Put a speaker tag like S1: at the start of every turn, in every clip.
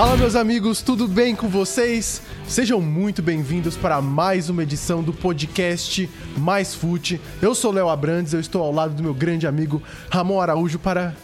S1: Fala, meus amigos, tudo bem com vocês? Sejam muito bem-vindos para mais uma edição do podcast Mais Fute. Eu sou Léo Abrantes, eu estou ao lado do meu grande amigo Ramon Araújo para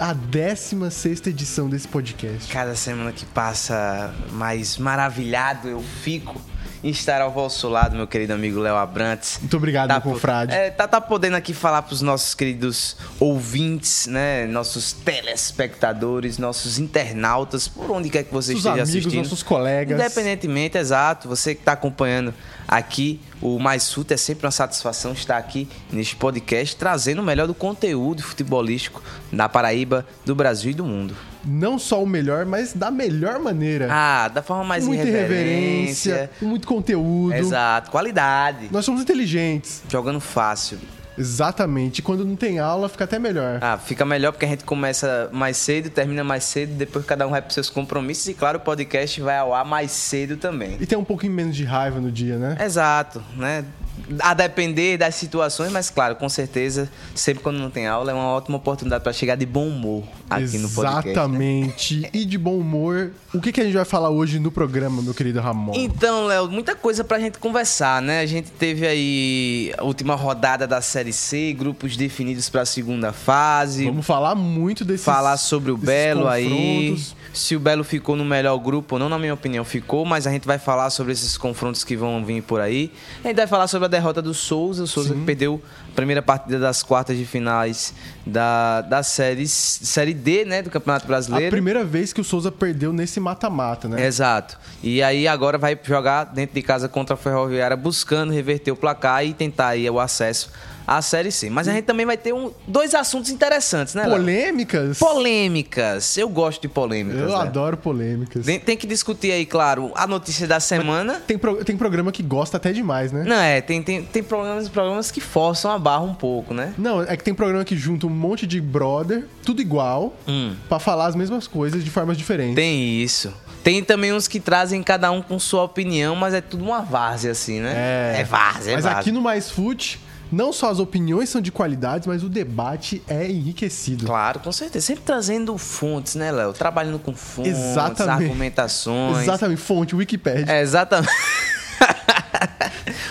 S1: a 16 edição desse podcast.
S2: Cada semana que passa, mais maravilhado eu fico em estar ao vosso lado, meu querido amigo Léo Abrantes.
S1: Muito obrigado,
S2: tá,
S1: meu confrade.
S2: É, tá, tá podendo aqui falar para os nossos queridos ouvintes, né? Nossos telespectadores, nossos internautas, por onde quer que você
S1: Nossos
S2: esteja
S1: amigos,
S2: assistindo.
S1: nossos colegas.
S2: Independentemente, exato. Você que está acompanhando aqui o Mais Fute, é sempre uma satisfação estar aqui neste podcast trazendo o melhor do conteúdo futebolístico da Paraíba, do Brasil e do mundo.
S1: Não só o melhor, mas da melhor maneira.
S2: Ah, da forma mais
S1: muita
S2: irreverência.
S1: muito conteúdo.
S2: Exato, qualidade.
S1: Nós somos inteligentes.
S2: Jogando fácil.
S1: Exatamente. E Quando não tem aula, fica até melhor.
S2: Ah, fica melhor porque a gente começa mais cedo, termina mais cedo, depois cada um vai para seus compromissos e, claro, o podcast vai ao ar mais cedo também.
S1: E tem um pouquinho menos de raiva no dia, né?
S2: Exato, né? A depender das situações, mas claro, com certeza, sempre quando não tem aula, é uma ótima oportunidade para chegar de bom humor aqui no podcast. né?
S1: Exatamente. E de bom humor. O que, que a gente vai falar hoje no programa, meu querido Ramon?
S2: Então, Léo, muita coisa pra gente conversar, né? A gente teve aí a última rodada da Série C, grupos definidos pra segunda fase.
S1: Vamos falar muito desses
S2: falar sobre o Belo aí. Se o Belo ficou no melhor grupo ou não, na minha opinião, ficou, mas a gente vai falar sobre esses confrontos que vão vir por aí. A gente vai falar sobre a derrota do Souza, o Souza que perdeu a primeira partida das quartas de finais da, da série, série D, né, do Campeonato
S1: A
S2: Brasileiro.
S1: primeira vez que o Souza perdeu nesse mata-mata, né?
S2: Exato. E aí agora vai jogar dentro de casa contra a Ferroviária, buscando reverter o placar e tentar aí o acesso à Série C. Mas a gente também vai ter um, dois assuntos interessantes, né, Léo?
S1: Polêmicas?
S2: Polêmicas. Eu gosto de polêmicas.
S1: Eu
S2: né?
S1: adoro polêmicas.
S2: Tem, tem que discutir aí, claro, a notícia da semana.
S1: Tem, pro- tem programa que gosta até demais, né?
S2: Não, é, tem, tem, tem programas, programas que forçam a barra um pouco, né?
S1: Não, é que tem programa que junta um monte de brother, tudo igual,
S2: Hum.
S1: pra falar as mesmas coisas de formas diferentes.
S2: Tem isso. Tem também uns que trazem cada um com sua opinião, mas é tudo uma várzea, assim, né?
S1: É.
S2: É várzea, é
S1: Mas
S2: várzea.
S1: aqui no Mais Fute, não só as opiniões são de qualidade, mas o debate é enriquecido.
S2: Claro, com certeza. Sempre trazendo fontes, né, Léo? Trabalhando com fontes,
S1: Exatamente.
S2: argumentações.
S1: Exatamente, fonte, Wikipedia.
S2: É, exatamente.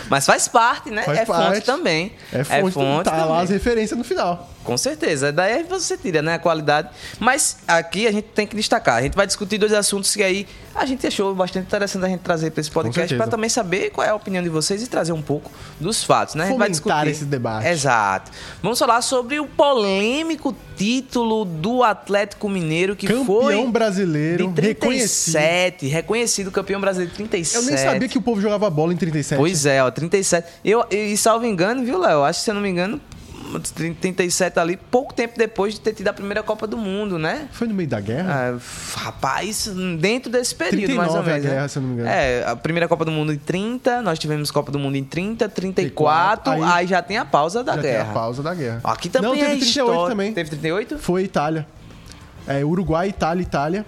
S2: Mas faz parte, né?
S1: Faz
S2: é fonte
S1: parte.
S2: também.
S1: É fonte, tá lá
S2: também.
S1: as referências no final.
S2: Com certeza. Daí você tira, né, a qualidade. Mas aqui a gente tem que destacar. A gente vai discutir dois assuntos que aí a gente achou bastante interessante a gente trazer para esse podcast para também saber qual é a opinião de vocês e trazer um pouco dos fatos, né? A gente vai discutir
S1: esse debate.
S2: Exato. Vamos falar sobre o polêmico título do Atlético Mineiro que
S1: Campeão
S2: foi
S1: brasileiro,
S2: de
S1: reconhecido.
S2: 37, reconhecido campeão brasileiro de 37.
S1: Eu nem sabia que o povo jogava bola em 37.
S2: Pois é, ó, 37. Eu, e salvo engano, viu, Léo? Acho que, se eu não me engano, 37 ali, pouco tempo depois de ter tido a primeira Copa do Mundo, né?
S1: Foi no meio da guerra?
S2: Ah, rapaz, dentro desse período,
S1: 39
S2: mais ou
S1: a
S2: menos. né?
S1: guerra, se eu não me engano.
S2: É, a primeira Copa do Mundo em 30, nós tivemos Copa do Mundo em 30, 34, aí,
S1: aí
S2: já tem a pausa da
S1: Já tem
S2: guerra.
S1: a pausa da guerra.
S2: Aqui também
S1: Não, teve
S2: é
S1: 38
S2: história.
S1: também.
S2: Teve 38?
S1: Foi Itália. É, Uruguai, Itália, Itália.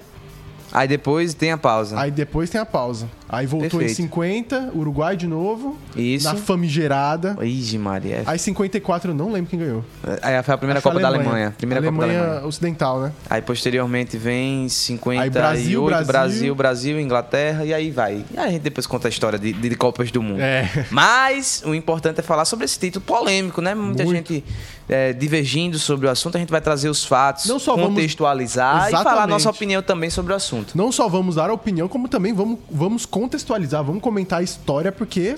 S2: Aí depois tem a pausa.
S1: Aí depois tem a pausa. Aí voltou em
S2: Perfeito.
S1: 50, Uruguai de novo.
S2: Isso.
S1: Na famigerada.
S2: Ixi, Maria.
S1: Aí 54 eu não lembro quem ganhou.
S2: Aí foi a primeira
S1: Acho
S2: Copa da Alemanha. Primeira
S1: Alemanha
S2: Copa da Alemanha.
S1: Ocidental, né?
S2: Aí posteriormente vem 58,
S1: Aí Brasil,
S2: Brasil,
S1: Brasil.
S2: Brasil, Inglaterra, e aí vai. E aí a gente depois conta a história de, de Copas do Mundo.
S1: É.
S2: Mas o importante é falar sobre esse título polêmico, né? Muita
S1: Muito.
S2: gente é, divergindo sobre o assunto, a gente vai trazer os fatos,
S1: Não só vamos-
S2: contextualizar e falar a nossa opinião também sobre o assunto.
S1: Não só vamos dar a opinião, como também vamos, vamos contextualizar, vamos comentar a história, porque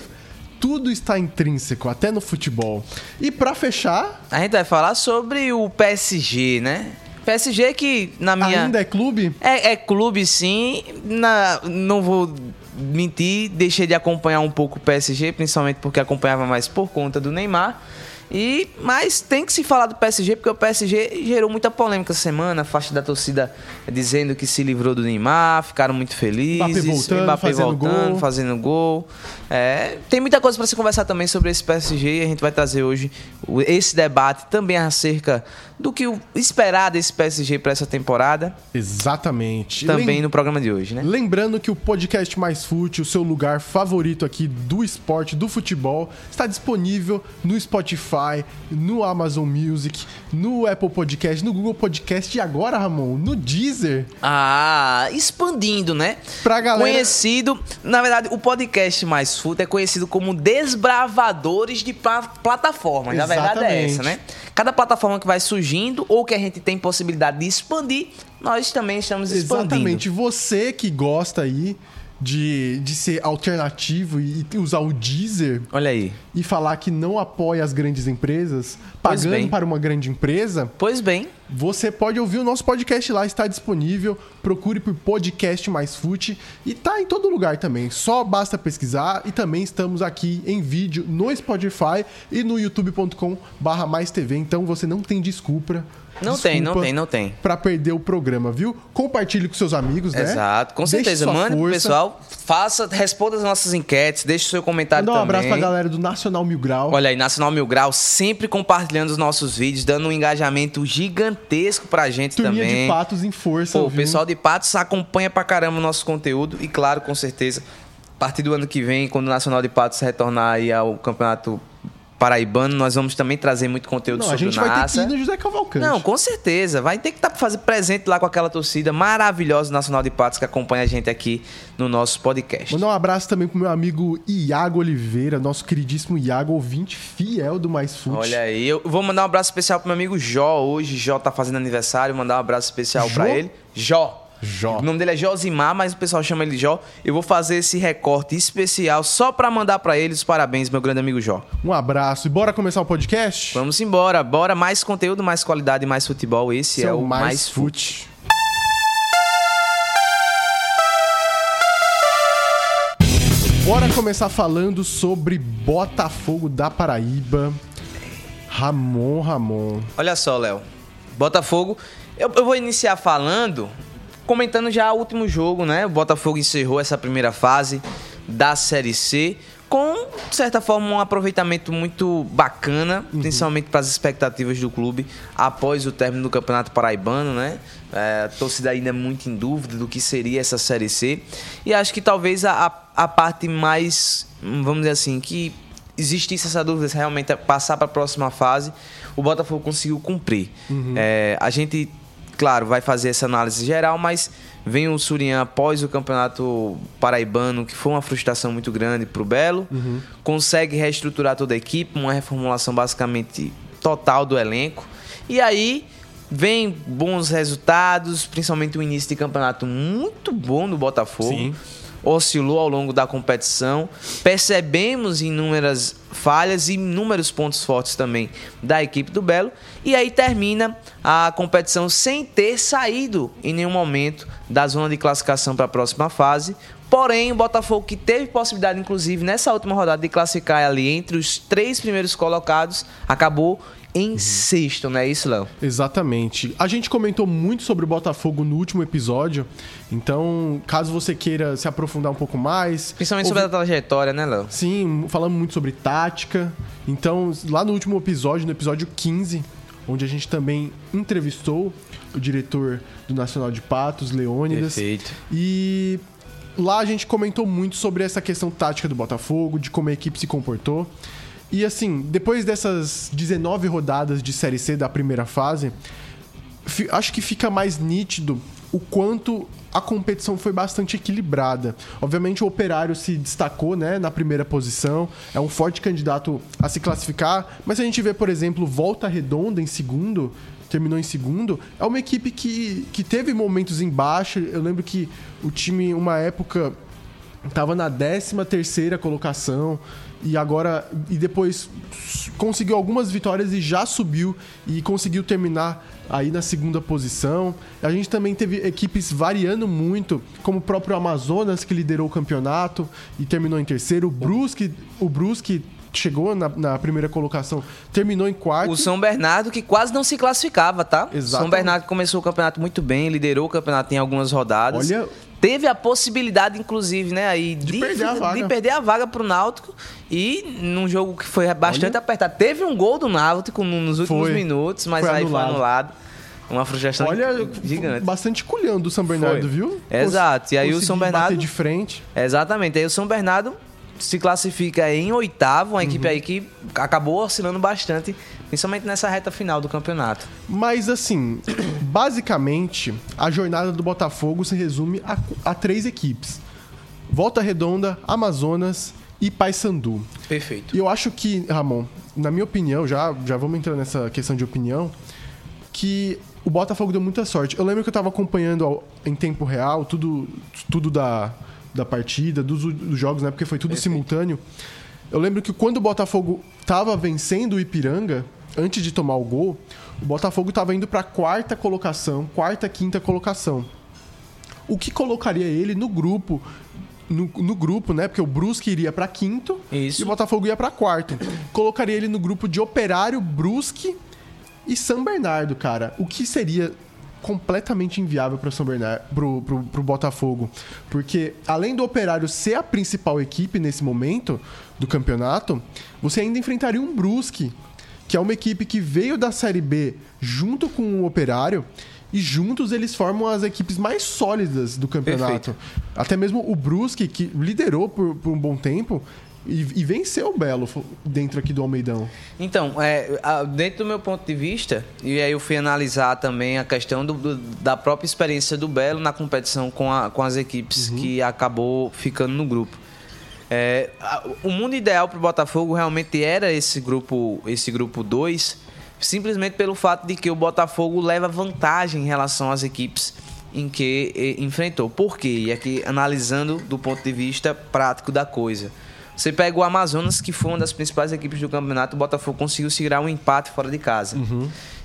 S1: tudo está intrínseco, até no futebol. E pra fechar,
S2: A gente vai falar sobre o PSG, né? PSG que, na minha...
S1: ainda é clube?
S2: É, é clube, sim. Na- não vou mentir, deixei de acompanhar um pouco o PSG, principalmente porque acompanhava mais por conta do Neymar. E, mas tem que se falar do PSG, porque o PSG gerou muita polêmica essa semana, a faixa da torcida dizendo que se livrou do Neymar, ficaram muito felizes.
S1: Mbappé voltando, fazendo gol.
S2: fazendo gol. É, tem muita coisa para se conversar também sobre esse PSG e a gente vai trazer hoje esse debate também acerca do que esperar desse PSG para essa temporada,
S1: Exatamente.
S2: também
S1: Lem-
S2: no programa de hoje, né?
S1: Lembrando que o podcast Mais Fute, o seu lugar favorito aqui do esporte, do futebol, está disponível no Spotify, Spotify, no Amazon Music, no Apple Podcast, no Google Podcast e agora, Ramon, no Deezer.
S2: Ah, expandindo, né?
S1: Pra galera-
S2: Conhecido, na verdade, o podcast Mais É conhecido como desbravadores de pla- plataformas. Na verdade é essa, né? Cada plataforma que vai surgindo ou que a gente tem possibilidade de expandir, nós também estamos expandindo.
S1: Exatamente. Você que gosta aí de, de ser alternativo e usar o Deezer
S2: Olha aí.
S1: e falar que não apoia as grandes empresas,
S2: Pois
S1: pagando
S2: bem.
S1: para uma grande empresa,
S2: Pois bem,
S1: você pode ouvir o nosso podcast lá, está disponível. Procure por podcast mais fute e tá em todo lugar também. Só basta pesquisar e também estamos aqui em vídeo no Spotify e no youtube.com/barra mais TV. Então você não tem desculpa.
S2: Não tem, não tem, não tem.
S1: Pra perder o programa, viu? Compartilhe com seus amigos, né?
S2: Exato, com certeza. Mande pro pessoal, faça, responda as nossas enquetes, deixe o seu comentário
S1: Mandar um
S2: também.
S1: abraço pra galera do Nacional Mil Grau.
S2: Olha aí, Nacional Mil Grau sempre compartilhando os nossos vídeos, dando um engajamento gigantesco pra gente
S1: Turminha
S2: também.
S1: de patos em força.
S2: Pô, o pessoal de Patos acompanha pra caramba o nosso conteúdo e, claro, com certeza, a partir do ano que vem, quando o Nacional de Patos retornar aí ao Campeonato Paraibano, nós vamos também trazer muito conteúdo
S1: Não, a
S2: sobre
S1: gente
S2: o
S1: vai ter que
S2: NASA.
S1: ir no José Cavalcante.
S2: Não, com certeza. Vai ter que estar fazer presente lá com aquela torcida maravilhosa do Nacional de Patos que acompanha a gente aqui no nosso podcast.
S1: Mandar um abraço também pro meu amigo Iago Oliveira, nosso queridíssimo Iago, ouvinte fiel do Mais Fute.
S2: Olha aí, eu vou mandar um abraço especial pro meu amigo Jó hoje. Jó tá fazendo aniversário, mandar um abraço especial pra ele. Jó.
S1: Jó.
S2: O nome dele é Josimar, mas o pessoal chama ele Jó. Eu vou fazer esse recorte especial só pra mandar pra ele os parabéns, meu grande amigo Jó.
S1: Um abraço e bora começar o podcast?
S2: Vamos embora, bora. Mais conteúdo, mais qualidade, mais futebol. Esse é, o Mais Fute.
S1: Fute. Bora começar falando sobre Botafogo da Paraíba. Ramon, Ramon.
S2: Olha só, Léo. Botafogo. Eu, eu vou iniciar falando, comentando já o último jogo, né? O Botafogo encerrou essa primeira fase da Série C com, de certa forma, um aproveitamento muito bacana, principalmente para as expectativas do clube após o término do Campeonato Paraibano, né? É, a torcida ainda é muito em dúvida do que seria essa Série C. E acho que talvez a, a parte mais, vamos dizer assim, que existisse essa dúvida se realmente é passar para a próxima fase, o Botafogo conseguiu cumprir. É, a gente, claro, vai fazer essa análise geral, mas vem o Surian após o campeonato paraibano, que foi uma frustração muito grande para o Belo, consegue reestruturar toda a equipe, uma reformulação basicamente total do elenco, e aí vem bons resultados, principalmente o início de campeonato muito bom do Botafogo.
S1: Sim.
S2: Oscilou ao longo da competição. Percebemos inúmeras falhas e inúmeros pontos fortes também da equipe do Belo. E aí termina a competição sem ter saído em nenhum momento da zona de classificação para a próxima fase. Porém, o Botafogo, que teve possibilidade, inclusive, nessa última rodada de classificar ali entre os três primeiros colocados, acabou em sexto, não é isso, Léo?
S1: Exatamente. A gente comentou muito sobre o Botafogo no último episódio, então, caso você queira se aprofundar um pouco mais.
S2: Principalmente
S1: ouvi-
S2: sobre a trajetória, né, Léo?
S1: Sim, falamos muito sobre tática. Então, lá no último episódio, no episódio 15, onde a gente também entrevistou o diretor do Nacional de Patos, Leônidas.
S2: Perfeito.
S1: E lá a gente comentou muito sobre essa questão tática do Botafogo, de como a equipe se comportou. E assim, depois dessas 19 rodadas de Série C da primeira fase, acho que fica mais nítido o quanto a competição foi bastante equilibrada. Obviamente o Operário se destacou, né, na primeira posição, é um forte candidato a se classificar, mas a gente vê, por exemplo, Volta Redonda em segundo, terminou em segundo, é uma equipe que, que teve momentos em baixa. Eu lembro que o time, uma época, Tava na 13 terceira colocação e agora e depois conseguiu algumas vitórias e já subiu e conseguiu terminar aí na segunda posição. A gente também teve equipes variando muito, como o próprio Amazonas que liderou o campeonato e terminou em terceiro, o Brusque, o Brusque chegou na, na primeira colocação, terminou em quarto.
S2: O São Bernardo, que quase não se classificava, tá? O São. Bernardo começou o campeonato muito bem, liderou o campeonato em algumas rodadas.
S1: Olha-
S2: Teve a possibilidade, inclusive, né, aí de,
S1: perder a vaga.
S2: de perder a vaga pro Náutico e num jogo que foi bastante
S1: Olha.
S2: apertado. Teve um gol do Náutico no- nos últimos
S1: Foi.
S2: minutos, mas
S1: Foi
S2: aí
S1: anulado.
S2: foi anulado. Uma frustração
S1: Olha,
S2: gigante.
S1: bastante culhando do São Bernardo,
S2: Foi.
S1: viu?
S2: Exato, e aí o São Bernardo-
S1: de frente.
S2: Exatamente. Aí o São Bernardo se classifica em oitavo, uma equipe aí que acabou oscilando bastante, principalmente nessa reta final do campeonato.
S1: Mas assim, basicamente, a jornada do Botafogo se resume a, a três equipes: Volta Redonda, Amazonas e Paysandu.
S2: Perfeito.
S1: E eu acho que, Ramon, na minha opinião, já, já vamos entrar nessa questão de opinião, que o Botafogo deu muita sorte. Eu lembro que eu tava acompanhando ao- em tempo real tudo, tudo da, da partida, dos, dos jogos, né? Porque foi tudo simultâneo. Eu lembro que quando o Botafogo tava vencendo o Ipiranga, antes de tomar o gol, o Botafogo tava indo pra quarta colocação, quarta, quinta colocação. O que colocaria ele no grupo no, no grupo, né? Porque o Brusque iria pra quinto
S2: Isso.
S1: e o Botafogo ia pra quarto. Colocaria ele no grupo de Operário, Brusque e São Bernardo, cara. O que seria completamente inviável para São Bernardo, pro, pro, pro Botafogo, porque além do Operário ser a principal equipe nesse momento do campeonato, você ainda enfrentaria um Brusque, que é uma equipe que veio da Série B junto com o Operário e juntos eles formam as equipes mais sólidas do campeonato. Até mesmo o Brusque, que liderou por, por um bom tempo e, e venceu o Belo dentro aqui do Almeidão.
S2: Então, é, dentro do meu ponto de vista, e aí eu fui analisar também a questão do- do- da própria experiência do Belo na competição com, a- com as equipes que acabou ficando no grupo. É, o mundo ideal para o Botafogo realmente era esse grupo esse grupo 2, simplesmente pelo fato de que o Botafogo leva vantagem em relação às equipes em que enfrentou. Por quê? E aqui analisando do ponto de vista prático da coisa. Você pega o Amazonas, que foi uma das principais equipes do campeonato, o Botafogo conseguiu segurar um empate fora de casa.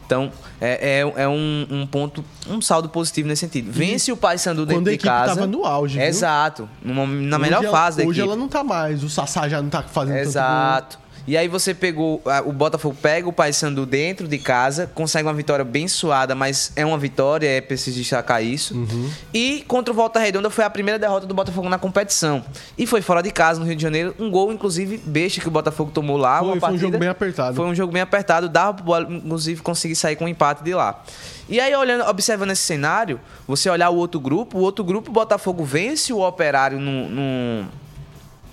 S2: Então, é, é, é um, um ponto, um saldo positivo nesse sentido. Vence o Paysandu dentro
S1: quando a
S2: de
S1: equipe
S2: casa.
S1: tava no auge, viu?
S2: Exato. na
S1: Hoje
S2: melhor
S1: ela-
S2: fase da
S1: Hoje
S2: equipe.
S1: ela não tá mais, o Sassá já não tá fazendo tanto
S2: Exato. E aí você pegou, o Botafogo pega o Paysandu dentro de casa, consegue uma vitória bem suada, mas é uma vitória, é preciso destacar isso.
S1: Uhum.
S2: E contra o Volta Redonda foi a primeira derrota do Botafogo na competição. E foi fora de casa, no Rio de Janeiro, um gol, inclusive, besta que o Botafogo tomou lá.
S1: Foi, foi um jogo bem apertado.
S2: Foi um jogo bem apertado, dava pro Bola, inclusive, conseguir sair com um empate de lá. E aí, olhando, observando esse cenário, você olhar o outro grupo, o outro grupo, o Botafogo vence o Operário no,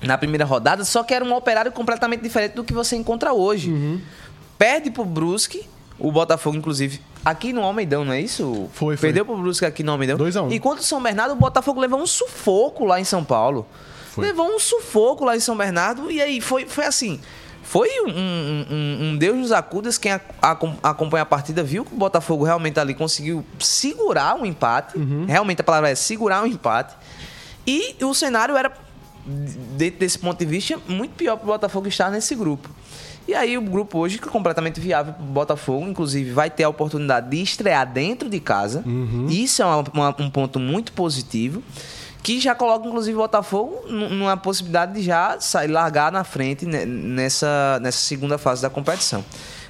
S2: na primeira rodada, só que era um operário completamente diferente do que você encontra hoje.
S1: Uhum.
S2: Perde pro Brusque, o Botafogo, inclusive, aqui no Almeidão, não é isso?
S1: Foi, foi.
S2: Perdeu pro Brusque aqui no Almeidão.
S1: 2 a 1.
S2: E contra o São Bernardo, o Botafogo levou um sufoco lá em São Paulo.
S1: Foi.
S2: Levou um sufoco lá em São Bernardo, e aí foi, foi assim. Foi um, um- um- um Deus dos acudas. Quem a- acom- acompanha a partida viu que o Botafogo realmente ali conseguiu segurar um empate.
S1: Uhum.
S2: Realmente a palavra é segurar um empate. E o cenário era, dentro desse ponto de vista, muito pior para o Botafogo estar nesse grupo. E aí o grupo hoje que é completamente viável para o Botafogo, inclusive vai ter a oportunidade de estrear dentro de casa. Isso é uma- uma- um ponto muito positivo. Que já coloca, inclusive, o Botafogo nu- numa possibilidade de já sair, largar na frente ne- nessa, nessa segunda fase da competição.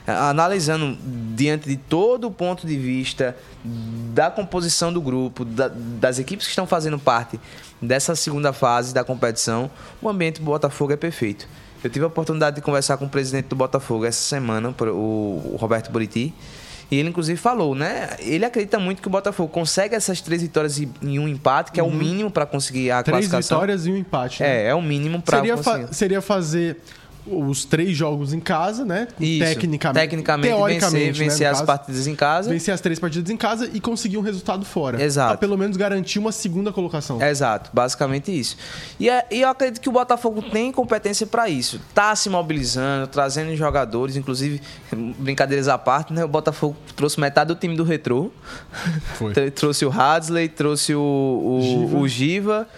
S2: Analisando diante de todo o ponto de vista da composição do grupo, da- das equipes que estão fazendo parte dessa segunda fase da competição, o ambiente do Botafogo é perfeito. Eu tive a oportunidade de conversar com o presidente do Botafogo essa semana, o Roberto Buriti, e ele inclusive falou, né? Ele acredita muito que o Botafogo consegue essas três vitórias e e um empate, que é o mínimo para conseguir a
S1: Uhum. Três
S2: classificação.
S1: vitórias e um empate. né?
S2: É, é o mínimo para
S1: seria, fa-
S2: conseguir.
S1: seria fazer os três jogos em casa, né?
S2: Isso.
S1: Tecnicamente.
S2: Tecnicamente,
S1: teoricamente,
S2: vencer,
S1: né,
S2: vencer
S1: no
S2: as
S1: caso.
S2: partidas em casa.
S1: Vencer as três partidas em casa e conseguir um resultado fora.
S2: Exato.
S1: Pra pelo menos garantir uma segunda colocação.
S2: Exato, basicamente isso. E, é- e eu acredito que o Botafogo tem competência para isso. Tá se mobilizando, trazendo jogadores, inclusive, brincadeiras à parte, né? O Botafogo trouxe metade do time do Retrô.
S1: Foi.
S2: Tr- trouxe o Hadley, trouxe o, o,
S1: Giva.
S2: o Giva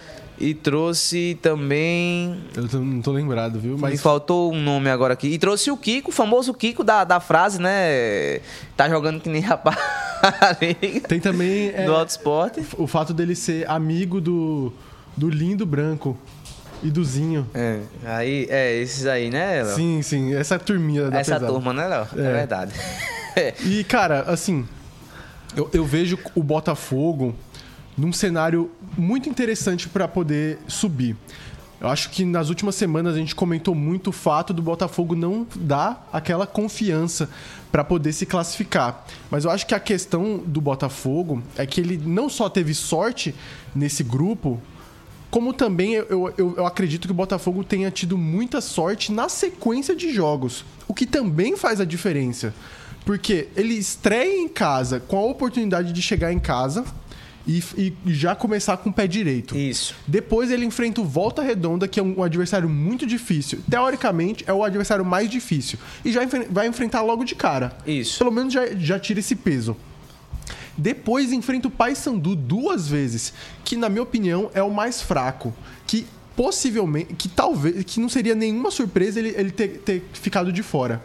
S2: e trouxe também.
S1: Eu não tô lembrado, viu?
S2: Me
S1: Mas
S2: faltou um nome agora aqui. E trouxe o Kiko, o famoso Kiko da, da frase, né? Tá jogando que nem rapariga.
S1: tem também é,
S2: do Auto Esporte.
S1: o fato dele ser amigo do, do lindo branco e do Zinho.
S2: É, aí, é, esses aí, né, Léo?
S1: Sim, sim, essa turminha da
S2: Essa
S1: pesada.
S2: turma, né, Léo? É.
S1: É.
S2: verdade.
S1: E, cara, assim, eu, eu vejo o Botafogo num cenário muito interessante para poder subir. Eu acho que nas últimas semanas a gente comentou muito o fato do Botafogo não dar aquela confiança para poder se classificar. Mas eu acho que a questão do Botafogo é que ele não só teve sorte nesse grupo, como também eu, eu, eu acredito que o Botafogo tenha tido muita sorte na sequência de jogos, o que também faz a diferença. Porque ele estreia em casa com a oportunidade de chegar em casa e, e já começar com o pé direito.
S2: Isso.
S1: Depois ele enfrenta o Volta Redonda, que é um adversário muito difícil. Teoricamente, é o adversário mais difícil. E já enfre- vai enfrentar logo de cara.
S2: Isso.
S1: Pelo menos já, já tira esse peso. Depois enfrenta o Paysandu duas vezes, que na minha opinião é o mais fraco, que possivelmente, que talvez, que não seria nenhuma surpresa ele, ele ter, ter ficado de fora.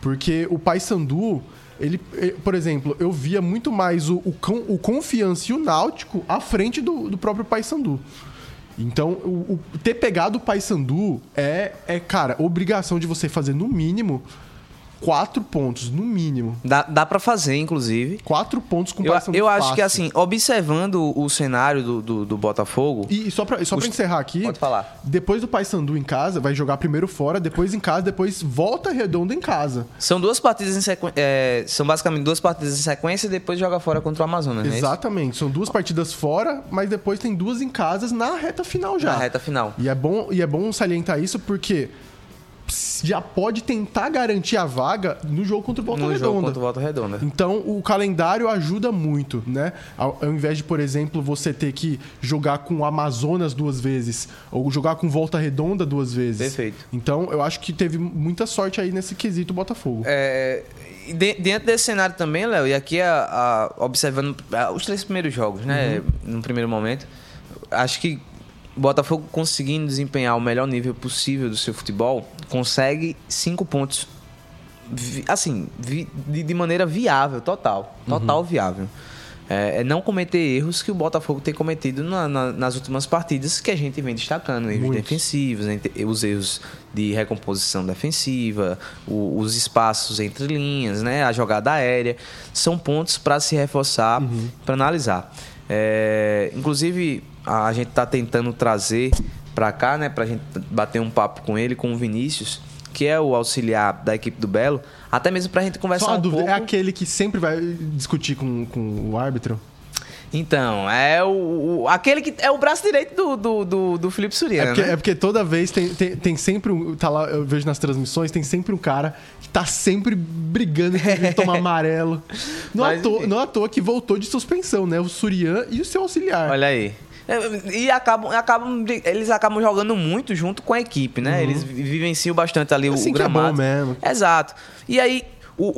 S1: Porque o Paysandu, ele, ele- por exemplo, eu via muito mais o, o, o Confiança e o Náutico à frente do, do próprio Paysandu. Então, o, o- ter pegado o Paysandu é, é, cara, obrigação de você fazer no mínimo quatro pontos, no mínimo.
S2: Dá, dá para fazer, inclusive.
S1: Quatro pontos com o
S2: Eu, eu acho
S1: fácil.
S2: que, assim, observando o cenário do, do, do Botafogo.
S1: E, e só pra, só pra
S2: Os-
S1: encerrar aqui,
S2: Pode falar.
S1: depois do Paysandu em casa, vai jogar primeiro fora, depois em casa, depois volta redonda em casa.
S2: São duas partidas em sequência. são basicamente duas partidas em sequência e depois joga fora contra o Amazonas, né?
S1: Exatamente. São duas partidas fora, mas depois tem duas em casas na reta final já.
S2: Na reta final.
S1: E é bom, e é bom salientar isso porque já pode tentar garantir a vaga no jogo contra o Volta
S2: No
S1: Redonda.
S2: jogo contra o Volta Redonda.
S1: Então, o calendário ajuda muito, né? Ao, ao invés de, por exemplo, você ter que jogar com o Amazonas duas vezes, ou jogar com Volta Redonda duas vezes.
S2: Perfeito.
S1: Então, eu acho que teve muita sorte aí nesse quesito Botafogo.
S2: É, de- dentro desse cenário também, Léo, e aqui a- a- observando ah, os três primeiros jogos, né? No primeiro momento, acho que o Botafogo conseguindo desempenhar o melhor nível possível do seu futebol, consegue cinco pontos, assim, de, maneira viável, total. Total viável. É, é não cometer erros que o Botafogo tem cometido na- na- nas últimas partidas que a gente vem destacando. Erros
S1: Muitos.
S2: defensivos, os erros de recomposição defensiva, o- os espaços entre linhas, né, a jogada aérea, são pontos para se reforçar, para analisar. É, inclusive, a, gente está tentando trazer para cá, né, para a gente bater um papo com ele, com o Vinícius, que é o auxiliar da equipe do Belo, até mesmo para a gente conversar
S1: Só uma
S2: um
S1: dúvida,
S2: pouco.
S1: é aquele que sempre vai discutir com, com o árbitro?
S2: Então, é o, o- aquele que é o braço direito do, do, do, do Felipe
S1: É
S2: Suriano,
S1: porque,
S2: né?
S1: é porque toda vez tem, tem, tem sempre um. Tá lá, eu vejo nas transmissões, tem sempre um cara que tá sempre brigando com tomar amarelo. Não,
S2: Mas,
S1: à toa, não à toa que voltou de suspensão, né? O Surian e o seu auxiliar.
S2: Olha aí. É, E acabam, acabam, eles acabam jogando muito junto com a equipe, né? Eles vi- vivenciam bastante ali o-
S1: Assim
S2: o
S1: que é bom
S2: gramado.
S1: mesmo.
S2: Exato. E aí, o,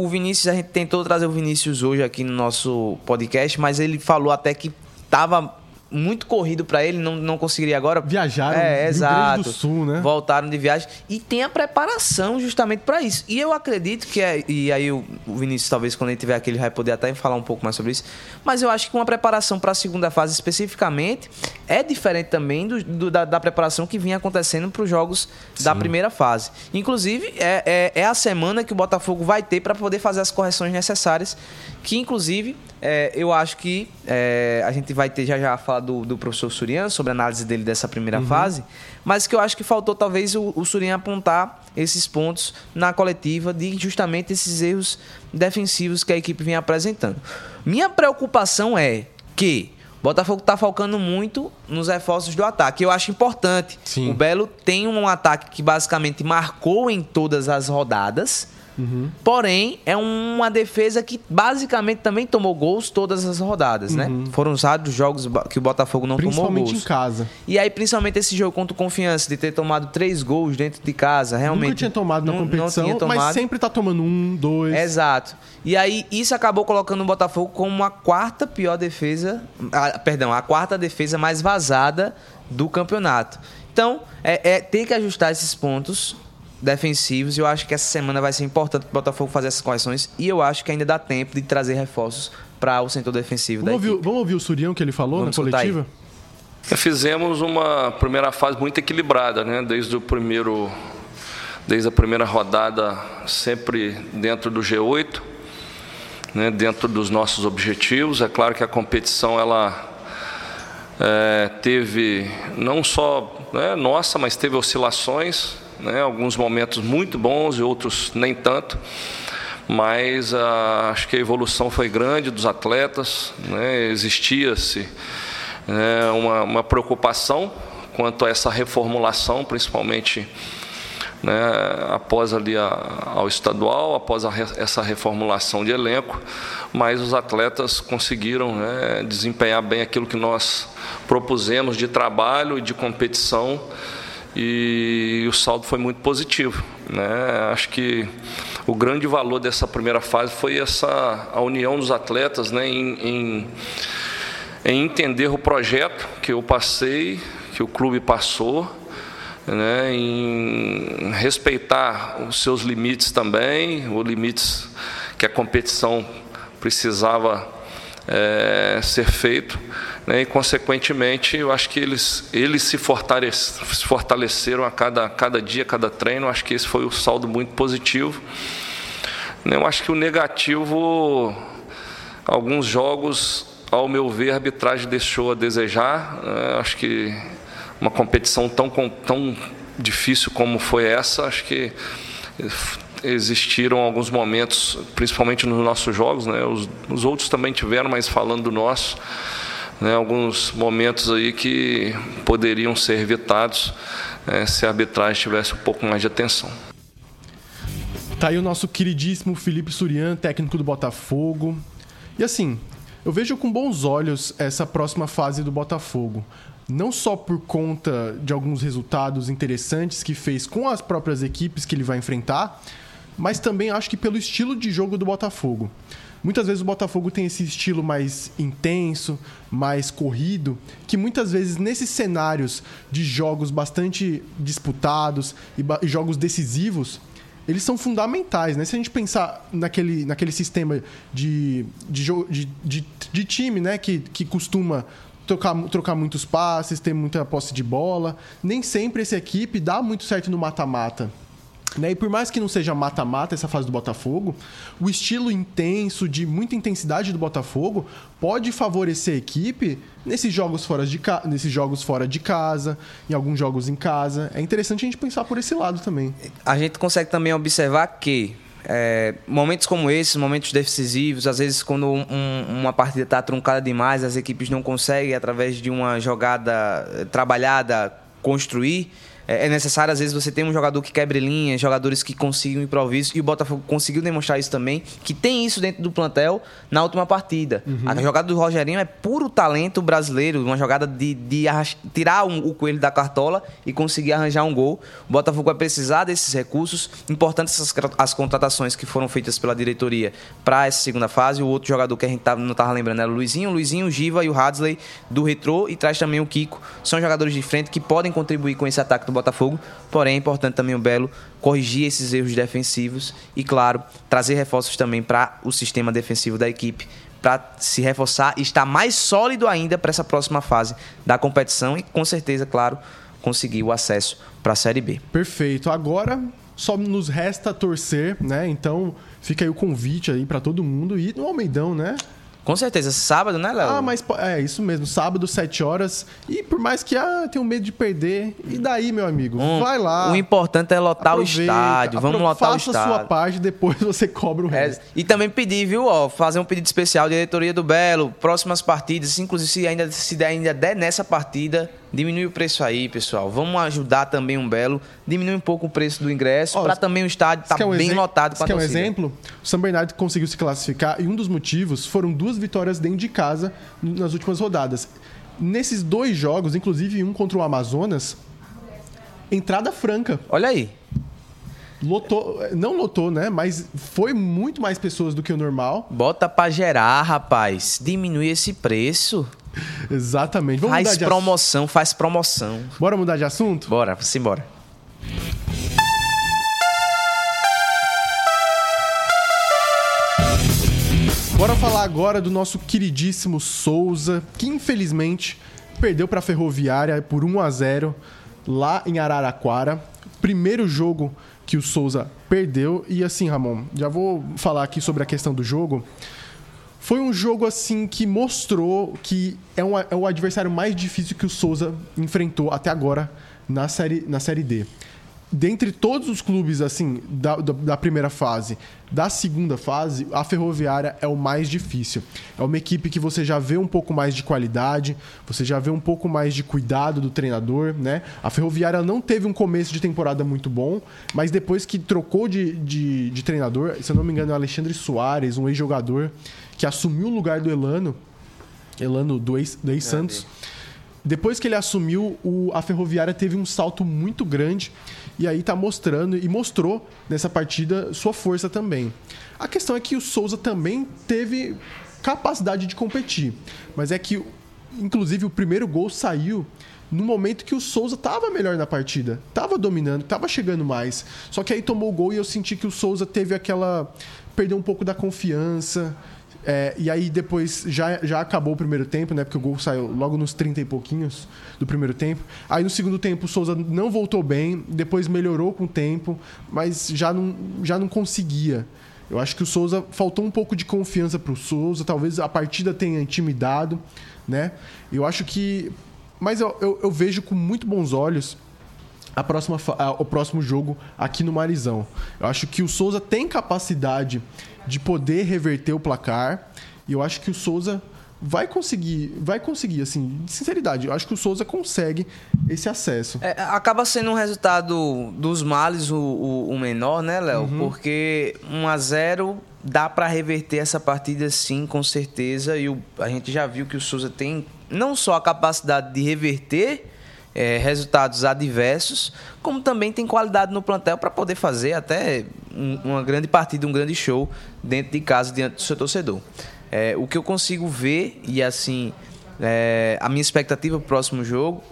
S2: o, o Vinícius, a gente tentou trazer o Vinícius hoje aqui no nosso podcast, mas ele falou até que tava muito corrido pra ele, não, não conseguiria agora.
S1: Viajaram
S2: é,
S1: Rio
S2: exato.
S1: do Sul, né?
S2: Voltaram de viagem e tem a preparação justamente pra isso. E eu acredito que é, e aí o Vinícius talvez quando ele tiver aqui ele vai poder até falar um pouco mais sobre isso, mas eu acho que uma preparação para a segunda fase especificamente é diferente também do, do- da, da preparação que vinha acontecendo para os jogos da primeira fase. Inclusive é, é, é a semana que o Botafogo vai ter para poder fazer as correções necessárias, que inclusive é, eu acho que é, a gente vai ter já já a fala do, do professor Surian sobre a análise dele dessa primeira fase, mas que eu acho que faltou talvez o, o Surian apontar esses pontos na coletiva de justamente esses erros defensivos que a equipe vem apresentando. Minha preocupação é que o Botafogo está focando muito nos reforços do ataque. Eu acho importante.
S1: Sim.
S2: O Belo tem um ataque que basicamente marcou em todas as rodadas. Porém, é uma defesa que basicamente também tomou gols todas as rodadas, né? Foram usados jogos que o Botafogo não tomou
S1: Principalmente
S2: gols.
S1: em casa.
S2: E aí, principalmente esse jogo contra o Confiança, de ter tomado três gols dentro de casa, realmente.
S1: Nunca tinha tomado na
S2: não- não
S1: competição,
S2: tinha tomado.
S1: mas sempre tá tomando um, dois.
S2: Exato. E aí, isso acabou colocando o Botafogo como a quarta pior defesa. a- perdão, a quarta defesa mais vazada do campeonato. Então, é, é, tem que ajustar esses pontos defensivos. E eu acho que essa semana vai ser importante para o Botafogo fazer essas correções. E eu acho que ainda dá tempo de trazer reforços para o setor defensivo
S1: Vamos
S2: da
S1: ouvir, vamos ouvir o Surião que ele falou
S2: Vamos
S1: na
S2: escutar aí.
S1: coletiva?
S3: Fizemos uma primeira fase muito equilibrada, né? Desde o primeiro, desde a primeira rodada, sempre dentro do G8, né? Dentro dos nossos objetivos. É claro que a competição ela é, teve não só né, nossa, mas teve oscilações, né? Alguns momentos muito bons e outros nem tanto. Mas ah, acho que a evolução foi grande dos atletas, né? Existia-se é, uma, uma preocupação quanto a essa reformulação, principalmente né, após ali a, ao estadual, após a, essa reformulação de elenco, mas os atletas conseguiram né, desempenhar bem aquilo que nós propusemos de trabalho e de competição e o saldo foi muito positivo. Né? Acho que o grande valor dessa primeira fase foi essa a união dos atletas né, em, em, em entender o projeto que eu passei, que o clube passou, né, em respeitar os seus limites também, os limites que a competição precisava é, ser feito. Né, e, consequentemente, eu acho que eles, eles se, fortaleceram a cada, cada dia, cada treino. Eu acho que esse foi o saldo muito positivo. Né, eu acho que o negativo, alguns jogos, ao meu ver, a arbitragem deixou a desejar. Né, acho que uma competição tão, tão difícil como foi essa, acho que existiram alguns momentos, principalmente nos nossos jogos, né? os, os outros também tiveram, mas falando do nosso, né? alguns momentos aí que poderiam ser evitados né? se a arbitragem tivesse um pouco mais de atenção.
S1: Tá aí o nosso queridíssimo Felipe Surian, técnico do Botafogo. E assim, eu vejo com bons olhos essa próxima fase do Botafogo não só por conta de alguns resultados interessantes que fez com as próprias equipes que ele vai enfrentar, mas também acho que pelo estilo de jogo do Botafogo. Muitas vezes o Botafogo tem esse estilo mais intenso, mais corrido, que muitas vezes nesses cenários de jogos bastante disputados e, jogos decisivos, eles são fundamentais, né? Se a gente pensar naquele, naquele sistema de, de, de, de, de time, né? Que, que costuma trocar, trocar muitos passes, ter muita posse de bola. Nem sempre essa equipe dá muito certo no mata-mata. Né? E por mais que não seja mata-mata essa fase do Botafogo, o estilo intenso, de muita intensidade do Botafogo, pode favorecer a equipe nesses jogos, fora de ca... nesses jogos fora de casa, em alguns jogos em casa. É interessante a gente pensar por esse lado também.
S2: A gente consegue também observar que é, momentos como esses, momentos decisivos, às vezes quando um, uma partida está truncada demais, as equipes não conseguem, através de uma jogada eh, trabalhada, construir é, é necessário, às vezes, você ter um jogador que quebre linhas, jogadores que consigam improviso, e o Botafogo conseguiu demonstrar isso também, que tem isso dentro do plantel na última partida. Uhum. A jogada do Rogerinho é puro talento brasileiro, uma jogada de, de tirar um, o coelho da cartola e conseguir arranjar um gol. O Botafogo vai precisar desses recursos, importantes essas, as contratações que foram feitas pela diretoria para essa segunda fase. O outro jogador que a gente tava, não estava lembrando era o Luizinho, o Luizinho, o Giva e o Hadley do Retrô, e traz também o Kiko. São jogadores de frente que podem contribuir com esse ataque do Botafogo, porém é importante também o Belo corrigir esses erros defensivos e, claro, trazer reforços também para o sistema defensivo da equipe, para se reforçar e estar mais sólido ainda para essa próxima fase da competição e, com certeza, claro, conseguir o acesso para a Série B.
S1: Perfeito. Agora só nos resta torcer, né? Então fica aí o convite aí para todo mundo ir no Almeidão, né?
S2: Com certeza, sábado, né, Léo?
S1: Ah, mas é isso mesmo, sábado, 7 horas. E por mais que ah, tenho medo de perder, e daí, meu amigo? Um, vai lá.
S2: O importante é lotar aproveita, o estádio. Vamos lotar o estádio.
S1: Faça a sua parte, depois você cobra o é, resto.
S2: É, e também pedir, viu, ó, fazer um pedido especial, diretoria do Belo, próximas partidas, inclusive se ainda se ainda der nessa partida, Diminui o preço aí, pessoal. Vamos ajudar também um Belo. Diminui um pouco o preço do ingresso para também o estádio estar tá bem lotado para
S1: quer um exemplo? O São Bernardo conseguiu se classificar e um dos motivos foram duas vitórias dentro de casa nas últimas rodadas. Nesses dois jogos, inclusive um contra o Amazonas, entrada franca.
S2: Olha aí.
S1: Lotou, não lotou, né? Mas foi muito mais pessoas do que o normal.
S2: Bota pra gerar, rapaz. Diminui esse preço.
S1: Exatamente.
S2: Vamos faz promoção, ass... faz promoção.
S1: Bora mudar de assunto?
S2: Bora, simbora.
S1: Bora falar agora do nosso queridíssimo Souza, que infelizmente perdeu para a Ferroviária por 1 a 0 lá em Araraquara. Primeiro jogo que o Souza perdeu. E assim, Ramon, já vou falar aqui sobre a questão do jogo. Foi um jogo assim que mostrou que é, um, é o adversário mais difícil que o Souza enfrentou até agora na série, na série D. dentre todos os clubes, assim, da, da, da, primeira fase, da segunda fase, a Ferroviária é o mais difícil. É uma equipe que você já vê um pouco mais de qualidade, você já vê um pouco mais de cuidado do treinador, né? A Ferroviária não teve um começo de temporada muito bom, mas depois que trocou de, de, de treinador, se eu não me engano, é o Alexandre Soares, um ex-jogador, que assumiu o lugar do Elano, Elano do ex-Santos. Ex depois que ele assumiu, o, a Ferroviária teve um salto muito grande e aí tá mostrando e mostrou nessa partida sua força também. A questão é que o Souza também teve capacidade de competir, mas é que inclusive o primeiro gol saiu no momento que o Souza estava melhor na partida, estava dominando, estava chegando mais. Só que aí tomou o gol e eu senti que o Souza teve aquela perdeu um pouco da confiança, é, e aí depois já, já acabou o primeiro tempo, né? Porque o gol saiu logo nos 30 e pouquinhos do primeiro tempo. Aí no segundo tempo o Souza não voltou bem, depois melhorou com o tempo, mas já não, já não conseguia. Eu acho que o Souza faltou um pouco de confiança para o Souza, talvez a partida tenha intimidado, né? Eu acho que. Mas eu, eu, eu vejo com muito bons olhos a próxima, a, o próximo jogo aqui no Marizão. Eu acho que o Souza tem capacidade de poder reverter o placar. E eu acho que o Souza vai conseguir, vai conseguir, assim, de sinceridade, eu acho que o Souza consegue esse acesso.
S2: É, acaba sendo um resultado dos males o, o, o menor, né, Léo? Uhum. Porque 1 a 0 dá para reverter essa partida sim, com certeza. E o, a gente já viu que o Souza tem não só a capacidade de reverter é, resultados adversos, como também tem qualidade no plantel para poder fazer até um, uma grande partida, um grande show dentro de casa, diante do seu torcedor. É, o que eu consigo ver, e assim, é, a minha expectativa para o próximo jogo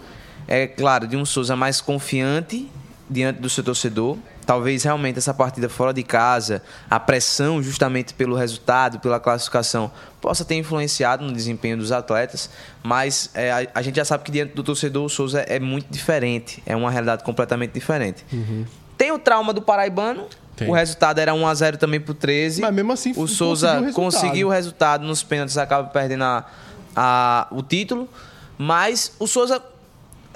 S2: é, claro, de um Souza mais confiante diante do seu torcedor, talvez realmente essa partida fora de casa, a pressão justamente pelo resultado, pela classificação, possa ter influenciado no desempenho dos atletas, mas é, a, a, gente já sabe que diante do torcedor o Souza é, muito diferente, é uma realidade completamente diferente. Uhum. Tem o trauma do paraibano, tem. o resultado era 1x0 também pro 13.
S1: Mas mesmo assim,
S2: o Souza conseguiu o resultado, conseguiu o resultado nos pênaltis, acaba perdendo a, a, o título, mas o Souza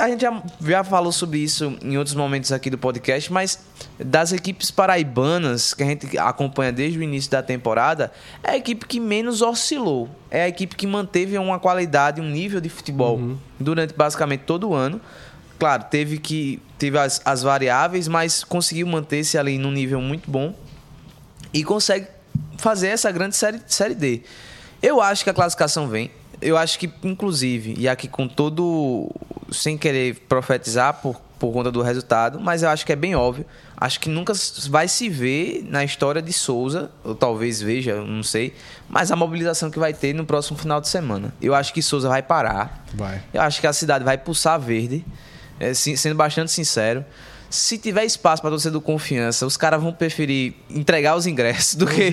S2: a gente já, já falou sobre isso em outros momentos aqui do podcast, mas das equipes paraibanas que a gente acompanha desde o início da temporada, é a equipe que menos oscilou. É a equipe que manteve uma qualidade, um nível de futebol uhum. durante basicamente todo o ano. Claro, teve que teve as, as variáveis, mas conseguiu manter-se ali num nível muito bom e consegue fazer essa grande série, série D. Eu acho que a classificação vem eu acho que, inclusive, e aqui com todo. sem querer profetizar por, por conta do resultado, mas eu acho que é bem óbvio. Acho que nunca vai se ver na história de Souza, ou talvez veja, não sei, mas a mobilização que vai ter no próximo final de semana. Eu acho que Souza vai parar.
S1: Vai.
S2: Eu acho que a cidade vai pulsar verde, é, sendo bastante sincero se tiver espaço para torcedor confiança, os caras vão preferir entregar os ingressos do que.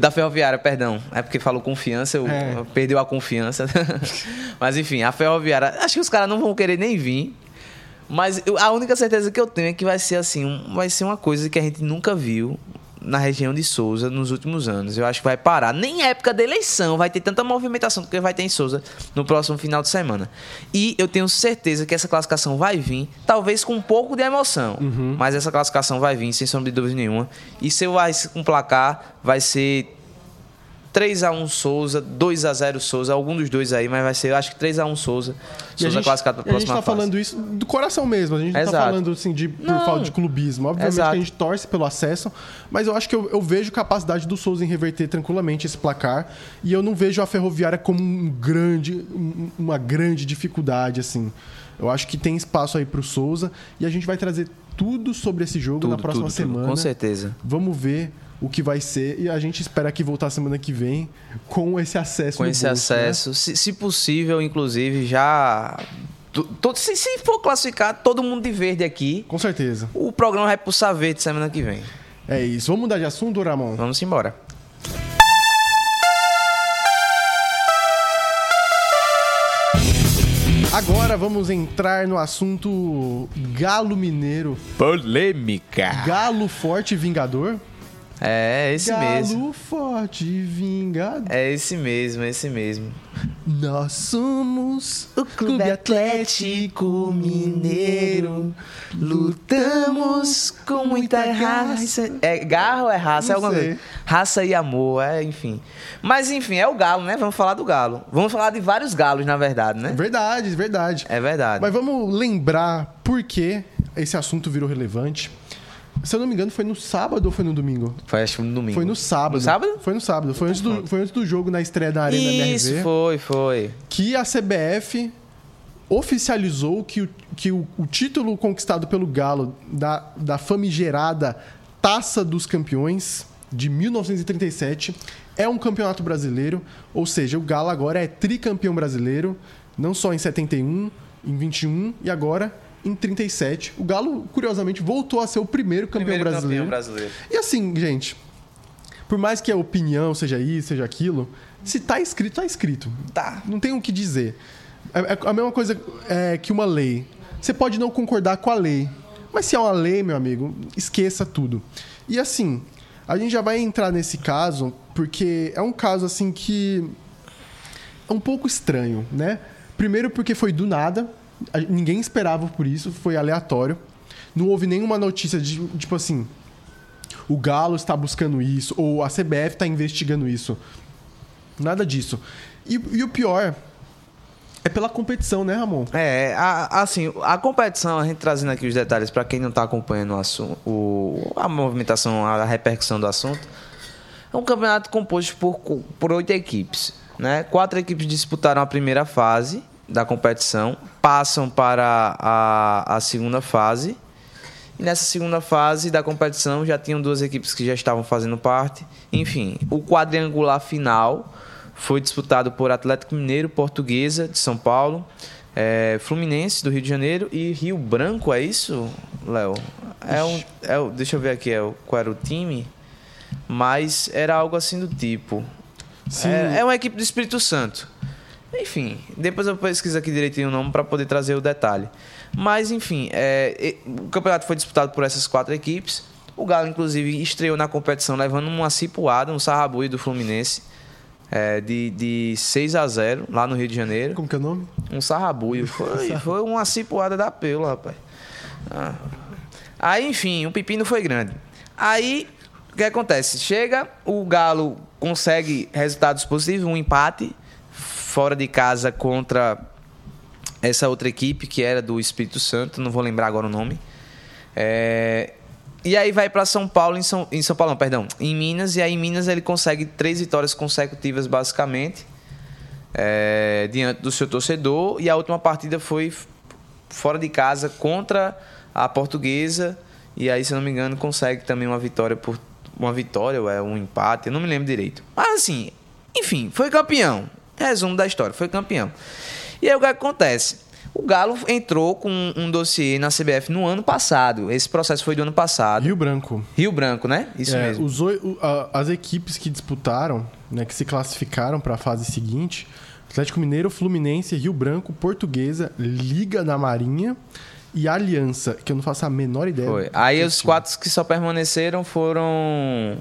S2: Da ferroviária, perdão. É porque falou confiança, eu, é. perdeu a confiança. Mas enfim, a ferroviária. Acho que os caras não vão querer nem vir. Mas a única certeza que eu tenho é que vai ser assim, um, vai ser uma coisa que a gente nunca viu na região de Souza nos últimos anos. Eu acho que vai parar. Nem época da eleição vai ter tanta movimentação que vai ter em Souza no próximo final de semana. E eu tenho certeza que essa classificação vai vir, talvez com um pouco de emoção, uhum. mas essa classificação vai vir sem sombra de dúvida nenhuma. E se eu vai com placar, vai ser 3x1 Souza, 2x0 Souza, algum dos dois aí, mas vai ser, eu acho que 3x1 Souza. Souza
S1: gente, classificado para a próxima fase. A gente tá falando isso do coração mesmo, a gente não tá falando assim de, por não. falta de clubismo. Obviamente Exato. que a gente torce pelo acesso, mas eu acho que eu, eu, vejo capacidade do Souza em reverter tranquilamente esse placar e eu não vejo a Ferroviária como um grande, uma grande dificuldade, assim. Eu acho que tem espaço aí pro Souza e a gente vai trazer tudo sobre esse jogo tudo, na próxima tudo, semana. Tudo,
S2: com certeza.
S1: Vamos ver o que vai ser e a gente espera que voltar semana que vem com esse acesso.
S2: Com esse bolso, né? acesso, né? se, se, possível, inclusive, já. Todo, se, se for classificar todo mundo de verde aqui.
S1: Com certeza.
S2: O programa vai pulsar verde semana que vem.
S1: É isso. Vamos mudar de assunto, Ramon?
S2: Vamos embora.
S1: Agora vamos entrar no assunto Galo Mineiro.
S2: Polêmica.
S1: Galo Forte Vingador.
S2: É, esse
S1: Galo
S2: mesmo.
S1: forte vingado.
S2: É esse mesmo, é esse mesmo.
S1: Nós somos
S2: O Clube Atlético Mineiro. Lutamos com muita raça. É garra ou é raça?
S1: Não
S2: é alguma
S1: sei.
S2: coisa. Raça e amor, é, enfim. Mas enfim, é o galo, né? Vamos falar do galo. Vamos falar de vários galos, na verdade, né?
S1: Verdade, verdade.
S2: É verdade.
S1: Mas vamos lembrar por que esse assunto virou relevante. Se eu não me engano, foi no sábado ou foi no domingo?
S2: Foi acho que no domingo.
S1: Foi no sábado.
S2: No sábado?
S1: Foi no sábado. Foi, antes do, foi antes do jogo na estreia da Arena
S2: Isso,
S1: MRV.
S2: foi, foi.
S1: Que a CBF oficializou que, o, que o, o título conquistado pelo Galo da, da famigerada Taça dos Campeões de 1937 é um campeonato brasileiro. Ou seja, o Galo agora é tricampeão brasileiro, não só em 71, em 21 e agora em 37. O Galo, curiosamente, voltou a ser o primeiro campeão
S2: Primeiro
S1: brasileiro.
S2: campeão brasileiro.
S1: E assim, gente, por mais que a opinião seja isso, seja aquilo, se tá escrito, tá escrito.
S2: Tá.
S1: Não tem o que dizer. É, é a mesma coisa é, que uma lei. Você pode não concordar com a lei, mas se é uma lei, meu amigo, esqueça tudo. E assim, a gente já vai entrar nesse caso porque é um caso assim que é um pouco estranho, né? Primeiro porque foi do nada, ninguém esperava por isso, foi aleatório. Não houve nenhuma notícia de tipo assim, o Galo está buscando isso, ou a CBF está investigando isso. Nada disso. E, e o pior é pela competição, né, Ramon?
S2: É, a- assim, a competição, a gente trazendo aqui os detalhes para quem não está acompanhando o assunto, a movimentação, a repercussão do assunto, é um campeonato composto por, por oito equipes. Né? Quatro equipes disputaram a primeira fase da competição, passam para a, a segunda fase. E nessa segunda fase da competição já tinham duas equipes que já estavam fazendo parte. Enfim, o quadrangular final foi disputado por Atlético Mineiro, Portuguesa de São Paulo, eh, Fluminense do Rio de Janeiro e Rio Branco, é isso, Léo? É um, é deixa eu ver aqui é, qual era o time, mas era algo assim do tipo. É, é uma equipe do Espírito Santo. Enfim, depois eu pesquiso aqui direitinho o nome para poder trazer o detalhe. Mas, enfim, é, o campeonato foi disputado por essas quatro equipes. O Galo, inclusive, estreou na competição levando uma cipuada, um sarrabui do Fluminense, é, de, de 6 a 0 lá no Rio de Janeiro.
S1: Como que é o nome?
S2: Um sarrabuio. Foi, foi uma cipuada da pelo, rapaz. Ah. Aí, enfim, o pepino foi grande. Aí, o que acontece? Chega, o Galo consegue resultados positivos, um empate fora de casa contra essa outra equipe que era do Espírito Santo, não vou lembrar agora o nome. É, E aí vai para São Paulo, em São, em São Paulo, não, perdão, em Minas, e aí em Minas ele consegue três vitórias consecutivas, basicamente é, diante do seu torcedor. E a última partida foi fora de casa contra a portuguesa. E aí, se não me engano, consegue também uma vitória por. Uma vitória, ou é um empate, eu não me lembro direito. Mas assim, enfim, foi campeão. Resumo da história, foi campeão. E aí o que acontece? O Galo entrou com um dossiê na CBF no ano passado. Esse processo foi do ano passado.
S1: Rio Branco.
S2: Rio Branco, né? Isso
S1: É,
S2: mesmo.
S1: os oi- o- a- as equipes que disputaram, né, que se classificaram para a fase seguinte, Atlético Mineiro, Fluminense, Rio Branco, Portuguesa, Liga da Marinha e Aliança, que eu não faço a menor ideia.
S2: Foi. Aí os
S1: esse
S2: quatro que só permaneceram foram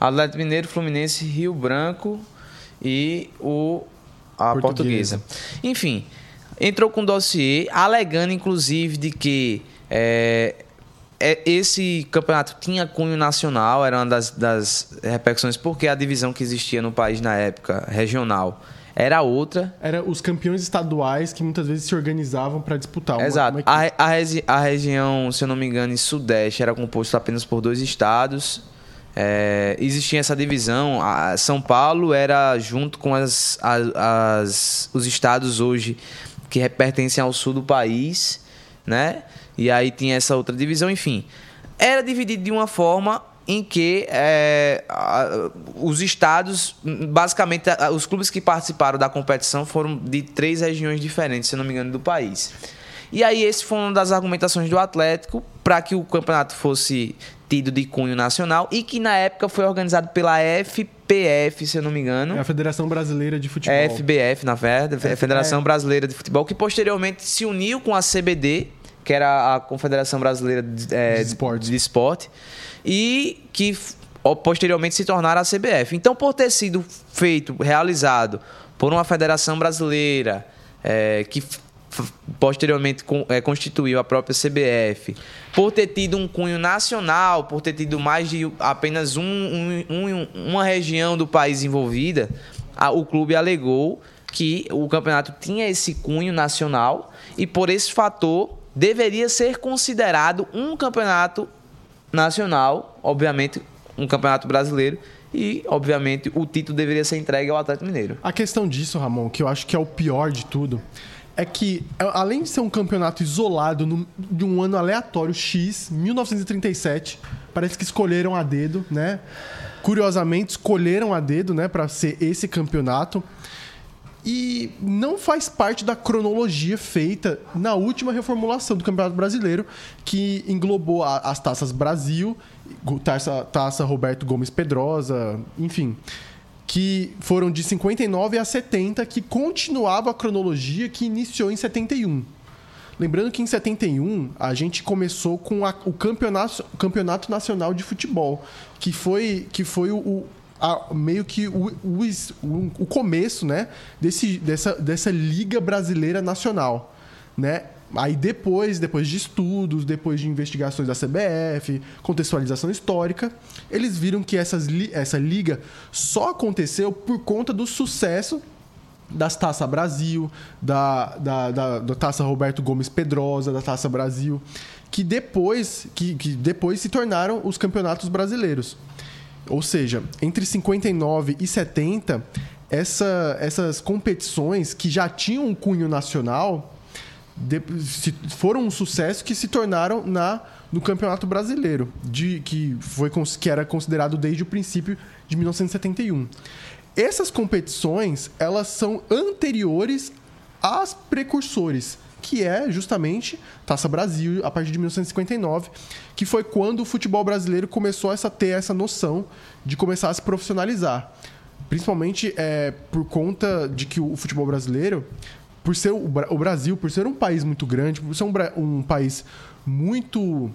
S2: Atlético Mineiro, Fluminense, Rio Branco e o a
S1: Portuguesa.
S2: portuguesa. Enfim, entrou com dossiê, alegando inclusive de que é, é, esse campeonato tinha cunho nacional, era uma das, das repercussões, porque a divisão que existia no país na época, regional, era outra.
S1: Era os campeões estaduais que muitas vezes se organizavam para disputar. uma-
S2: Exato.
S1: uma
S2: a, a, a região, se eu não me engano, em Sudeste era composta apenas por dois estados. É, existia essa divisão. A- São Paulo era junto com as, a- as- os estados hoje que pertencem ao sul do país, né? E aí tinha essa outra divisão, enfim. Era dividido de uma forma em que é, a- os estados, basicamente, a- os clubes que participaram da competição foram de três regiões diferentes, se não me engano, do país. E aí, esse foi uma das argumentações do Atlético para que o campeonato fosse tido de cunho nacional e que na época foi organizado pela FPF, se eu não me engano.
S1: É a Federação Brasileira de Futebol.
S2: É FBF, na verdade,
S1: É,
S2: Federação. Brasileira de Futebol, que posteriormente se uniu com a CBD, que era a Confederação Brasileira de, é,
S1: De Esporte.
S2: de Esporte, e que posteriormente se tornaram a CBF. Então, por ter sido feito, realizado por uma federação brasileira é, que posteriormente é, constituiu a própria CBF, por ter tido um cunho nacional, por ter tido mais de apenas um, um, um, uma região do país envolvida, a, o clube alegou que o campeonato tinha esse cunho nacional e por esse fator deveria ser considerado um campeonato nacional, obviamente um campeonato brasileiro e, obviamente, o título deveria ser entregue ao Atlético Mineiro.
S1: A questão disso, Ramon, que eu acho que é o pior de tudo, é que, além de ser um campeonato isolado no, de um ano aleatório X, 1937, parece que escolheram a dedo, né? Curiosamente, escolheram a dedo, né, para ser esse campeonato. E não faz parte da cronologia feita na última reformulação do Campeonato Brasileiro, que englobou a, as taças Brasil, taça, taça Roberto Gomes Pedrosa, enfim que foram de 59 a 70, que continuava a cronologia que iniciou em 71. Lembrando que em 71 a gente começou com a, o campeonato, campeonato Nacional de Futebol, que foi, que foi o, a, meio que o, o, o, começo né, desse, dessa, dessa Liga Brasileira Nacional. Né? Aí depois, depois de estudos, depois de investigações da CBF, contextualização histórica, eles viram que essas, essa liga só aconteceu por conta do sucesso das Taça Brasil, da, da, da, da Taça Roberto Gomes Pedrosa, da Taça Brasil, que depois, que, que depois se tornaram os campeonatos brasileiros. Ou seja, entre 59 e 70, essa, essas competições que já tinham um cunho nacional de, se, foram um sucesso que se tornaram na no Campeonato Brasileiro, de, que, foi, que era considerado desde o princípio de 1971. Essas competições, elas são anteriores às precursores, que é justamente Taça Brasil, a partir de 1959, que foi quando o futebol brasileiro começou a ter essa noção de começar a se profissionalizar. Principalmente é, por conta de que o futebol brasileiro por ser o, o, Brasil, por ser um país muito grande, por ser um, um país muito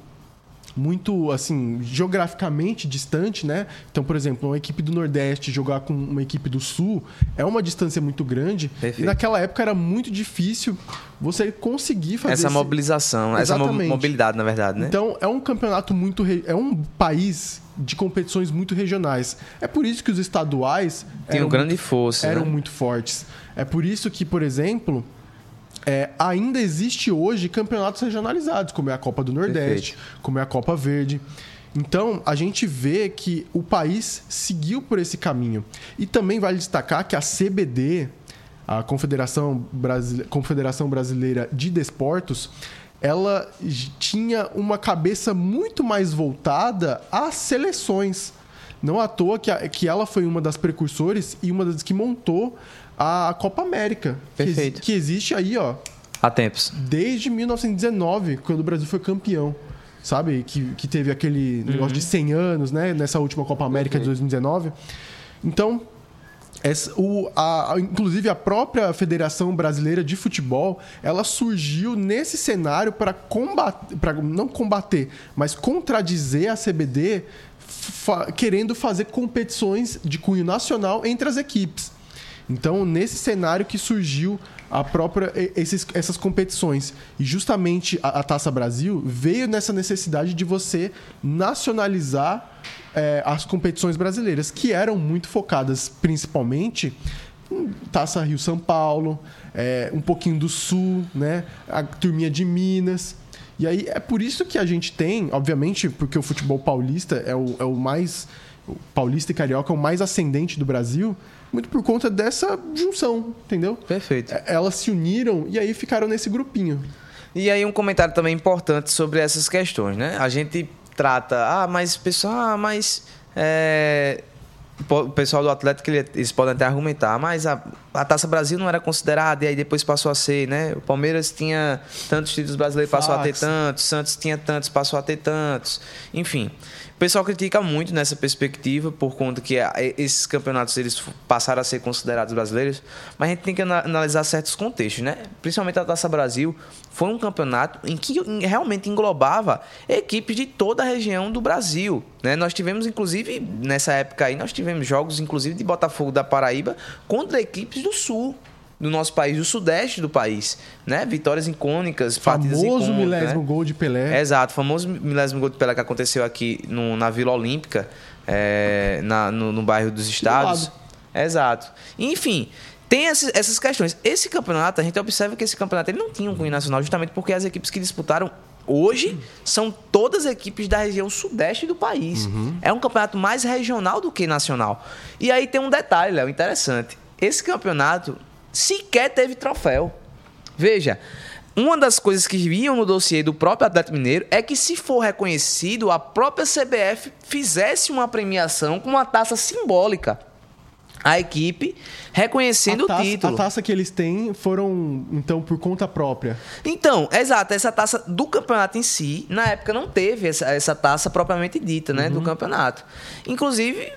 S1: muito assim geograficamente distante, né? Então, por exemplo, uma equipe do Nordeste jogar com uma equipe do Sul é uma distância muito grande. Perfeito. E naquela época era muito difícil você conseguir fazer
S2: essa esse... mobilização, Exatamente. essa mobilidade, na verdade, né?
S1: Então, é um campeonato muito re... é um país de competições muito regionais. É por isso que os estaduais
S2: tinham grande muito... força,
S1: eram né? muito fortes. É por isso que, por exemplo, é, ainda existe hoje campeonatos regionalizados, como é a Copa do Nordeste, Perfeito. como é a Copa Verde. Então, a gente vê que o país seguiu por esse caminho. E também vale destacar que a CBD, a Confederação, Brasile... Confederação Brasileira de Desportos, ela tinha uma cabeça muito mais voltada às seleções. Não à toa que, a, que ela foi uma das precursores e uma das que montou a Copa América.
S2: Perfeito.
S1: Que, que existe aí, ó.
S2: Há tempos.
S1: Desde 1919, quando o Brasil foi campeão. Sabe? Que, que teve aquele uhum. negócio de 100 anos, né? Nessa última Copa América de 2019. Então, essa, o, a, a, inclusive a própria Federação Brasileira de Futebol, ela surgiu nesse cenário para combater, para não combater, mas contradizer a CBD, fa, querendo fazer competições de cunho nacional entre as equipes. Então, nesse cenário que surgiu a própria esses, essas competições e justamente a, a, Taça Brasil veio nessa necessidade de você nacionalizar é, as competições brasileiras que eram muito focadas principalmente em Taça Rio São Paulo, é, um pouquinho do Sul, né, a turminha de Minas. E aí é por isso que a gente tem, obviamente, porque o futebol paulista é o, é o mais o paulista e carioca é o mais ascendente do Brasil muito por conta dessa junção, entendeu?
S2: Perfeito. É,
S1: elas se uniram e aí ficaram nesse grupinho.
S2: E aí um comentário também importante sobre essas questões, né? A gente trata, ah, mas pessoal, ah, mas é, o pessoal do Atlético eles podem até argumentar, mas a, a Taça Brasil não era considerada e aí depois passou a ser, né? O Palmeiras tinha tantos títulos brasileiros, passou a ter tantos, Santos tinha tantos, passou a ter tantos. Enfim, o pessoal critica muito nessa perspectiva por conta que esses campeonatos eles passaram a ser considerados brasileiros, mas a gente tem que analisar certos contextos, né? Principalmente a Taça Brasil foi um campeonato em que realmente englobava equipes de toda a região do Brasil, né? Nós tivemos inclusive nessa época aí nós tivemos jogos inclusive de Botafogo da Paraíba contra equipes do Sul do nosso país, do sudeste do país, né? Vitórias icônicas,
S1: partidas
S2: icônicas.
S1: Famoso milésimo né? gol de Pelé.
S2: Exato, famoso milésimo gol de Pelé que aconteceu aqui no, na Vila Olímpica, é, na, no, no, bairro dos Estados. Exato. Enfim, tem esses, essas questões. Esse campeonato, a gente observa que esse campeonato ele não tinha um cunho nacional, justamente porque as equipes que disputaram hoje são todas equipes da região sudeste do país. Uhum. É um campeonato mais regional do que nacional. E aí tem um detalhe, Léo, interessante. Esse campeonato sequer teve troféu. Veja, uma das coisas que viam no dossiê do próprio Atlético Mineiro é que, se for reconhecido, a própria CBF fizesse uma premiação com uma taça simbólica a equipe reconhecendo
S1: taça,
S2: o título.
S1: A taça que eles têm foram, então, por conta própria.
S2: Então, exato, essa taça do campeonato em si, na época não teve essa, essa taça propriamente dita, né, uhum. do campeonato. Inclusive,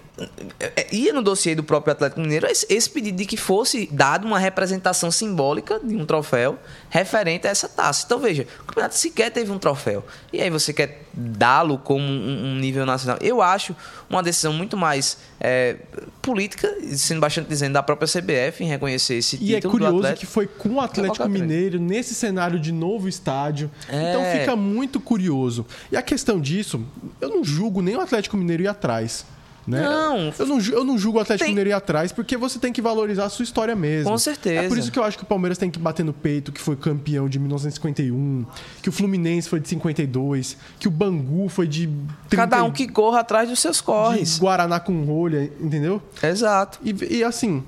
S2: ia no dossiê do próprio Atlético Mineiro esse pedido de que fosse dado uma representação simbólica de um troféu referente a essa taça. Então veja, o campeonato sequer teve um troféu. E aí você quer dá-lo como um, nível nacional. Eu acho uma decisão muito mais é, política, sendo bastante dizendo, da própria CBF em reconhecer esse
S1: e
S2: é
S1: título. E é curioso que foi com o Atlético Mineiro, nesse cenário de novo estádio. É... Então fica muito curioso. E a questão disso, eu não julgo nem o Atlético Mineiro ir atrás. Né?
S2: Não.
S1: Eu não, eu não julgo o Atlético tem... Mineiro ir atrás, porque você tem que valorizar a sua história mesmo.
S2: Com certeza.
S1: É por isso que eu acho que o Palmeiras tem que bater no peito, que foi campeão de 1951, que o Fluminense foi de 52, que o Bangu foi de.
S2: 30... Cada um que corra atrás dos seus corres.
S1: De Guaraná com rolha, entendeu?
S2: Exato.
S1: E, e assim,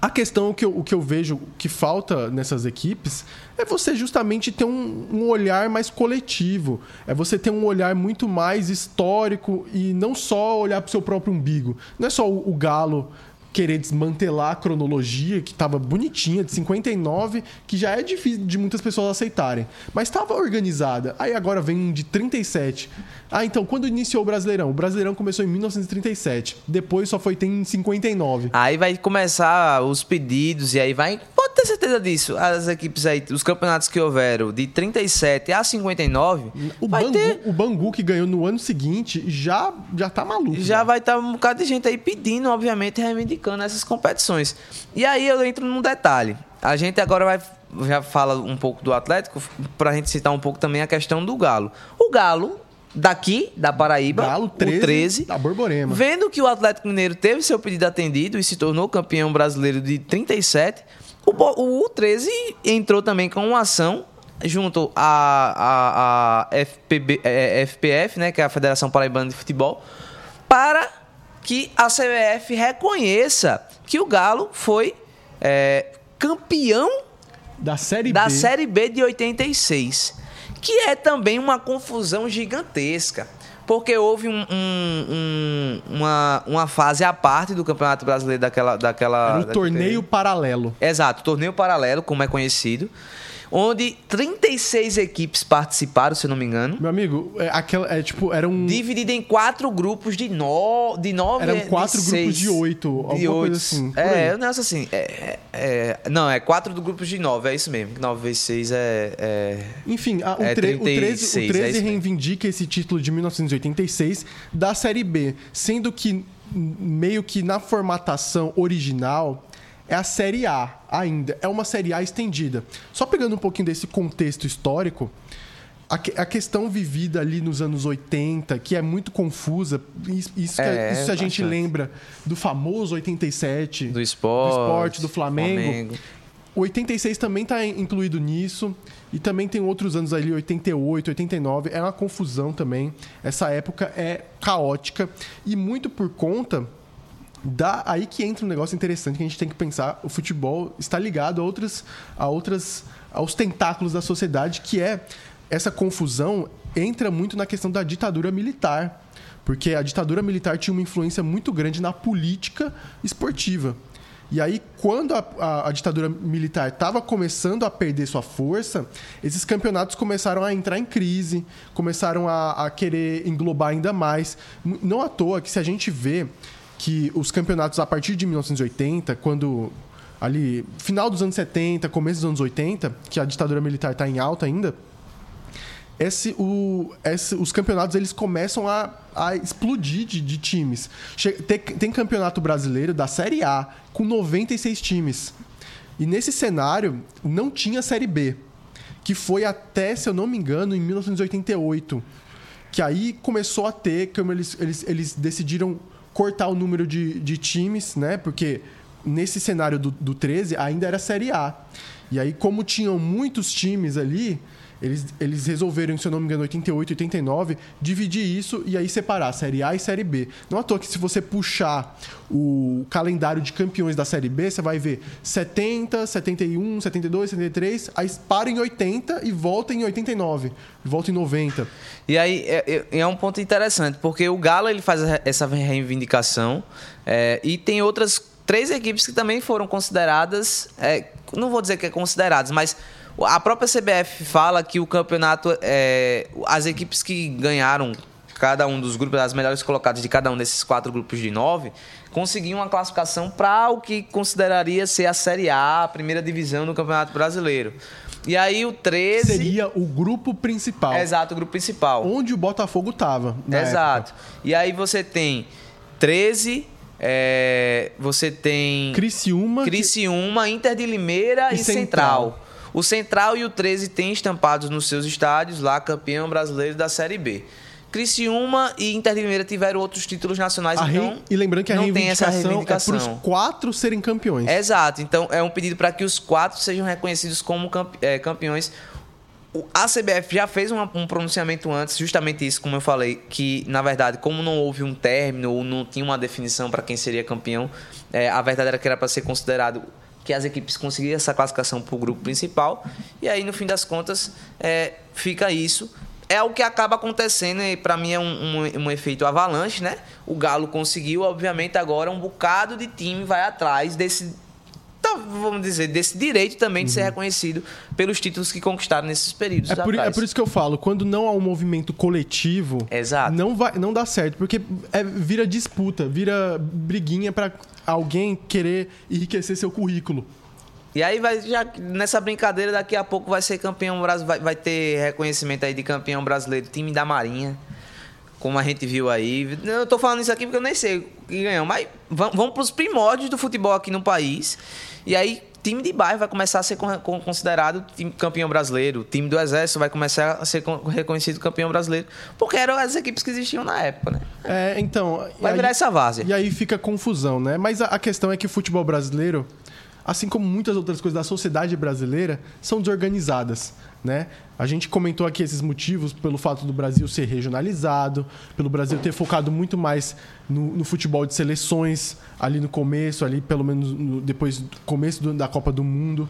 S1: a questão que eu, o que eu vejo que falta nessas equipes é você justamente ter um, um, olhar mais coletivo. É você ter um olhar muito mais histórico e não só olhar para o seu próprio umbigo. Não é só o, o Galo querer desmantelar a cronologia que estava bonitinha de 59, que já é difícil de muitas pessoas aceitarem, mas estava organizada. Aí agora vem um de 37. Ah, então quando iniciou o Brasileirão? O Brasileirão começou em 1937, depois só foi ter em 59.
S2: Aí vai começar os pedidos e aí vai, pode ter certeza disso. As equipes aí, os campeonatos que houveram de 37 a 59,
S1: o Bangu, ter... o Bangu que ganhou no ano seguinte já já tá maluco.
S2: Já, já. vai estar tá um bocado de gente aí pedindo, obviamente, reivindicando essas competições. E aí eu entro num detalhe. A gente agora vai já fala um pouco do Atlético para a gente citar um pouco também a questão do Galo. O Galo daqui da Paraíba,
S1: Galo 13, o 13, da Borborema.
S2: Vendo que o Atlético Mineiro teve seu pedido atendido e se tornou campeão brasileiro de 37, o, o 13 entrou também com uma ação junto à, a, a FPB, é, FPF, né, que é a Federação Paraibana de Futebol, para que a CBF reconheça que o Galo foi é, campeão
S1: da série,
S2: da
S1: B.
S2: série B de 86. Que é também uma confusão gigantesca. Porque houve um, um, um, uma, uma fase à parte do Campeonato Brasileiro daquela. daquela
S1: Era o torneio paralelo.
S2: Exato, torneio paralelo, como é conhecido onde 36 equipes participaram, se eu não me engano.
S1: Meu amigo, é, aquela, é tipo, era um.
S2: Dividido em quatro grupos de, no, de nove.
S1: Eram quatro
S2: de
S1: grupos de oito. De oito. assim.
S2: É, não é assim. É, é, não, é quatro do grupos de nove, é isso mesmo. Nove vezes seis é. é
S1: Enfim, a, o, é tre 36, o 13, o 13 é reivindica esse título de 1986 da Série B, sendo que meio que na formatação original é a Série A ainda. É uma Série A estendida. Só pegando um pouquinho desse contexto histórico, a, a questão vivida ali nos anos 80, que é muito confusa, isso, isso, é, isso a gente lembra do famoso 87,
S2: do esporte,
S1: do, esporte, do Flamengo. Flamengo. O 86 também está incluído nisso. E também tem outros anos ali, 88, 89. É uma confusão também. Essa época é caótica. E muito por conta dá aí que entra um negócio interessante que a gente tem que pensar. O futebol está ligado a outras, a outras, aos tentáculos da sociedade, que é essa confusão entra muito na questão da ditadura militar, porque a ditadura militar tinha uma influência muito grande na política esportiva. E aí, quando a, a, a ditadura militar estava começando a perder sua força, esses campeonatos começaram a entrar em crise, começaram a, a querer englobar ainda mais. Não à toa que se a gente vê que os campeonatos a partir de 1980, quando ali final dos anos 70, começo dos anos 80, que a ditadura militar está em alta ainda, esse, o, esse, os campeonatos eles começam a, a explodir de, de times. Che tem, tem campeonato brasileiro da Série A com 96 times. E nesse cenário não tinha Série B, que foi até, se eu não me engano, em 1988. Que aí começou a ter, como eles, eles, eles decidiram cortar o número de, de times, né? Porque nesse cenário do, do 13 ainda era Série A. E aí, como tinham muitos times ali, eles, eles resolveram, se eu não me engano, 88, 89, dividir isso e aí separar Série A e Série B. Não à toa que se você puxar o calendário de campeões da Série B, você vai ver 70, 71, 72, 73, aí para em 80 e volta em 89, volta em 90.
S2: E aí é, é, é um ponto interessante, porque o Galo ele faz essa reivindicação é, e tem outras três equipes que também foram consideradas, é, não vou dizer que é consideradas, mas a própria CBF fala que o campeonato, é, as equipes que ganharam cada um dos grupos, as melhores colocadas de cada um desses quatro grupos de nove, conseguiam uma classificação para o que consideraria ser a Série A, a primeira divisão do Campeonato Brasileiro. E aí o 13.
S1: Seria o grupo principal.
S2: Exato, o grupo principal.
S1: Onde o Botafogo estava.
S2: Exato. Época. E aí você tem 13. É, você tem.
S1: Criciúma.
S2: Criciúma, Inter de Limeira e, e Central. Central. O Central e o 13 têm estampados nos seus estádios lá campeão brasileiro da Série B. Criciúma e Inter de Limeira tiveram outros títulos nacionais,
S1: a
S2: então
S1: E lembrando que a não tem essa reivindicação é para os quatro serem campeões.
S2: Exato. Então é um pedido para que os quatro sejam reconhecidos como é, campeões. A CBF já fez um pronunciamento antes, justamente isso, como eu falei, que na verdade, como não houve um término ou não tinha uma definição para quem seria campeão, é, a verdade era que era para ser considerado que as equipes conseguiram essa classificação para o grupo principal. E aí, no fim das contas, é, fica isso. É o que acaba acontecendo e para mim é um, um, um, efeito avalanche, né? O Galo conseguiu, obviamente, agora um bocado de time vai atrás desse, vamos dizer, desse direito também de ser uhum. reconhecido pelos títulos que conquistaram nesses períodos.
S1: É por, é por, isso que eu falo, quando não há um movimento coletivo,
S2: Exato.
S1: não vai, não dá certo, porque é, vira disputa, vira briguinha para alguém querer enriquecer seu currículo.
S2: E aí vai já nessa brincadeira daqui a pouco vai ser campeão brasileiro, vai, vai ter reconhecimento aí de campeão brasileiro, time da Marinha, como a gente viu aí. Eu tô falando isso aqui porque eu nem sei quem ganhou, mas vamos para os primórdios do futebol aqui no país. E aí time de bairro vai começar a ser considerado campeão brasileiro, o time do exército vai começar a ser reconhecido campeão brasileiro, porque eram as equipes que existiam na época, né?
S1: É, então,
S2: vai virar essa várzea.
S1: E aí fica confusão, né? Mas a, a questão é que o futebol brasileiro assim como muitas outras coisas da sociedade brasileira, são desorganizadas. Né? A gente comentou aqui esses motivos pelo fato do Brasil ser regionalizado, pelo Brasil ter focado muito mais no, no futebol de seleções ali no começo, ali pelo menos no, depois do começo do, da Copa do Mundo.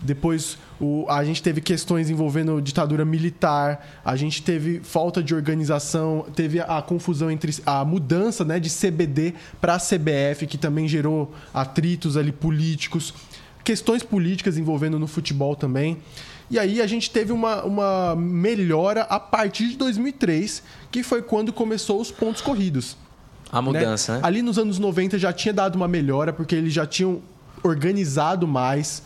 S1: Depois o, a gente teve questões envolvendo ditadura militar, a gente teve falta de organização, teve a, a confusão entre a mudança né, de CBD para a CBF, que também gerou atritos ali políticos, questões políticas envolvendo no futebol também. E aí a gente teve uma, uma melhora a partir de 2003, que foi quando começou os pontos corridos.
S2: A mudança, né? né?
S1: Ali nos anos 90 já tinha dado uma melhora, porque eles já tinham organizado mais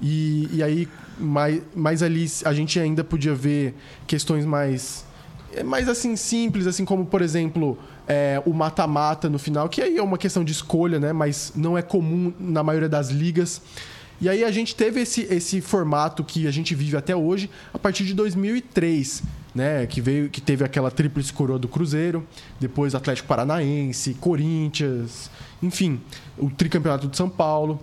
S1: e, e aí, mais, mais ali, a gente ainda podia ver questões mais, mais assim, simples, assim como, por exemplo, é, o mata-mata no final, que aí é uma questão de escolha, né? Mas não é comum na maioria das ligas. E aí a gente teve esse, esse formato que a gente vive até hoje a partir de 2003, né? Que veio, que teve aquela tríplice coroa do Cruzeiro, depois Atlético Paranaense, Corinthians, enfim, o tricampeonato de São Paulo.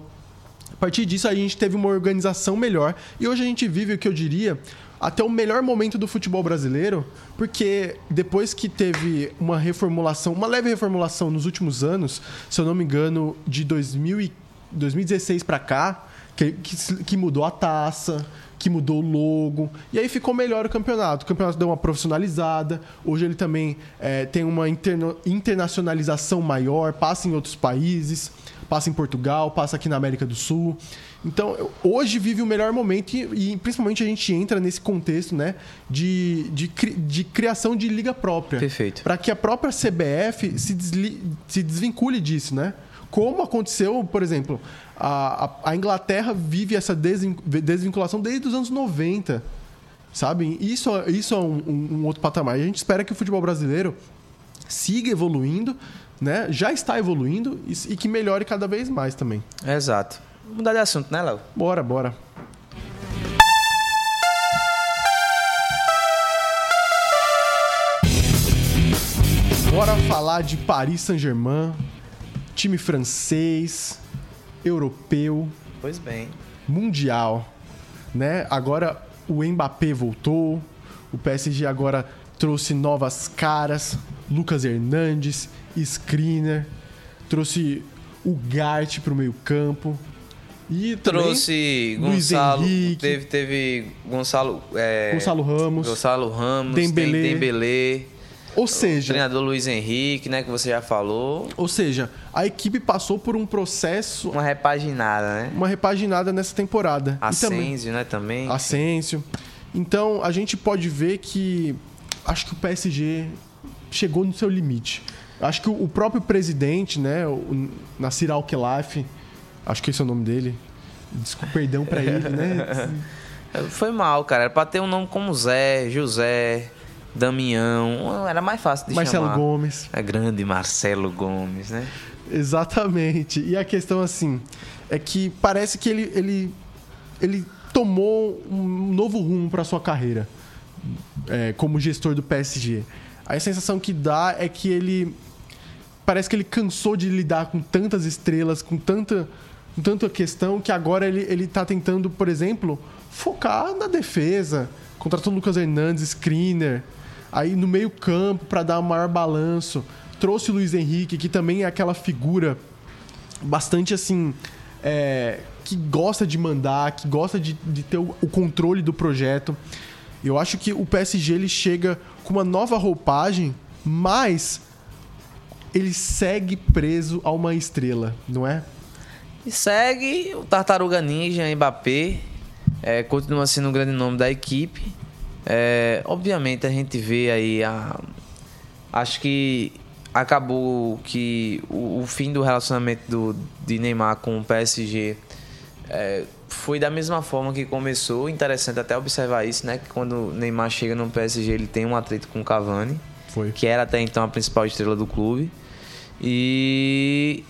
S1: A partir disso, a gente teve uma organização melhor. E hoje a gente vive o que eu diria até o melhor momento do futebol brasileiro, porque depois que teve uma reformulação, uma leve reformulação nos últimos anos, se eu não me engano, de 2000 e 2016 para cá, que, que, que, mudou a taça, que mudou o logo, e aí ficou melhor o campeonato. O campeonato deu uma profissionalizada, hoje ele também é, tem uma interno, internacionalização maior, passa em outros países passa em Portugal, passa aqui na América do Sul. Então, hoje vive o melhor momento e, e principalmente a gente entra nesse contexto, né, de, de, de criação de liga própria.
S2: Perfeito.
S1: Para que a própria CBF se, desli- se desvincule disso, né? Como aconteceu, por exemplo, a, a- a Inglaterra vive essa desvin- desvinculação desde os anos 90. Sabe? Isso, isso é um, um- um outro patamar. E a gente espera que o futebol brasileiro siga evoluindo, né? Já está evoluindo e, e que melhore cada vez mais também.
S2: Exato. Vamos mudar de assunto, né, Léo?
S1: Bora, bora. Bora falar de Paris Saint-Germain, time francês, europeu,
S2: Pois bem.
S1: mundial, né? Agora o Mbappé voltou, o PSG agora trouxe novas caras, Lucas Hernandes, Skriniar, trouxe o Gart para o meio campo e
S2: Trouxe
S1: Luiz
S2: Gonçalo. Teve, teve Gonçalo. é,
S1: Gonçalo Ramos.
S2: Gonçalo Ramos.
S1: Dembélé.
S2: Tem Dembélé.
S1: Ou
S2: O
S1: seja,
S2: treinador Luiz Henrique, né? Que você já falou.
S1: ou seja, a equipe passou por um processo,
S2: Uma repaginada, né?
S1: uma repaginada nessa temporada.
S2: Asensio, né? Também.
S1: Asensio. Então a gente pode ver que acho que o PSG chegou no seu limite. Acho que o o próprio presidente, né, o Nassir Al-Khelaifi, acho que esse é o nome dele. Desculpa, perdão pra ele, né?
S2: Foi mal, cara. Era pra ter um nome como Zé, José, Damião. Era mais fácil de
S1: Marcelo
S2: chamar.
S1: Gomes.
S2: É grande Marcelo Gomes, né?
S1: Exatamente. E a questão assim é que parece que ele ele, ele tomou um novo rumo para sua carreira é, como gestor do PSG. A sensação que dá é que ele parece que ele cansou de lidar com tantas estrelas, com tanta com tanta questão que agora ele ele tá tentando, por exemplo, focar na defesa. Contratou o Lucas Hernandes, Screener, aí no meio-campo para dar um maior balanço. Trouxe o Luiz Henrique, que também é aquela figura bastante assim. é, que gosta de mandar, que gosta de, de ter o, o controle do projeto. Eu acho que o PSG ele chega com uma nova roupagem, mas ele segue preso a uma estrela, não é?
S2: E segue o Tartaruga Ninja, Mbappé. É, continua sendo um grande nome da equipe. É, obviamente a gente vê aí a. Acho que acabou que o, o fim do relacionamento do, de Neymar com o PSG é, foi da mesma forma que começou. Interessante até observar isso, né? Que quando o Neymar chega no PSG, ele tem um atrito com o Cavani
S1: Foi.
S2: que era até então a principal estrela do clube. E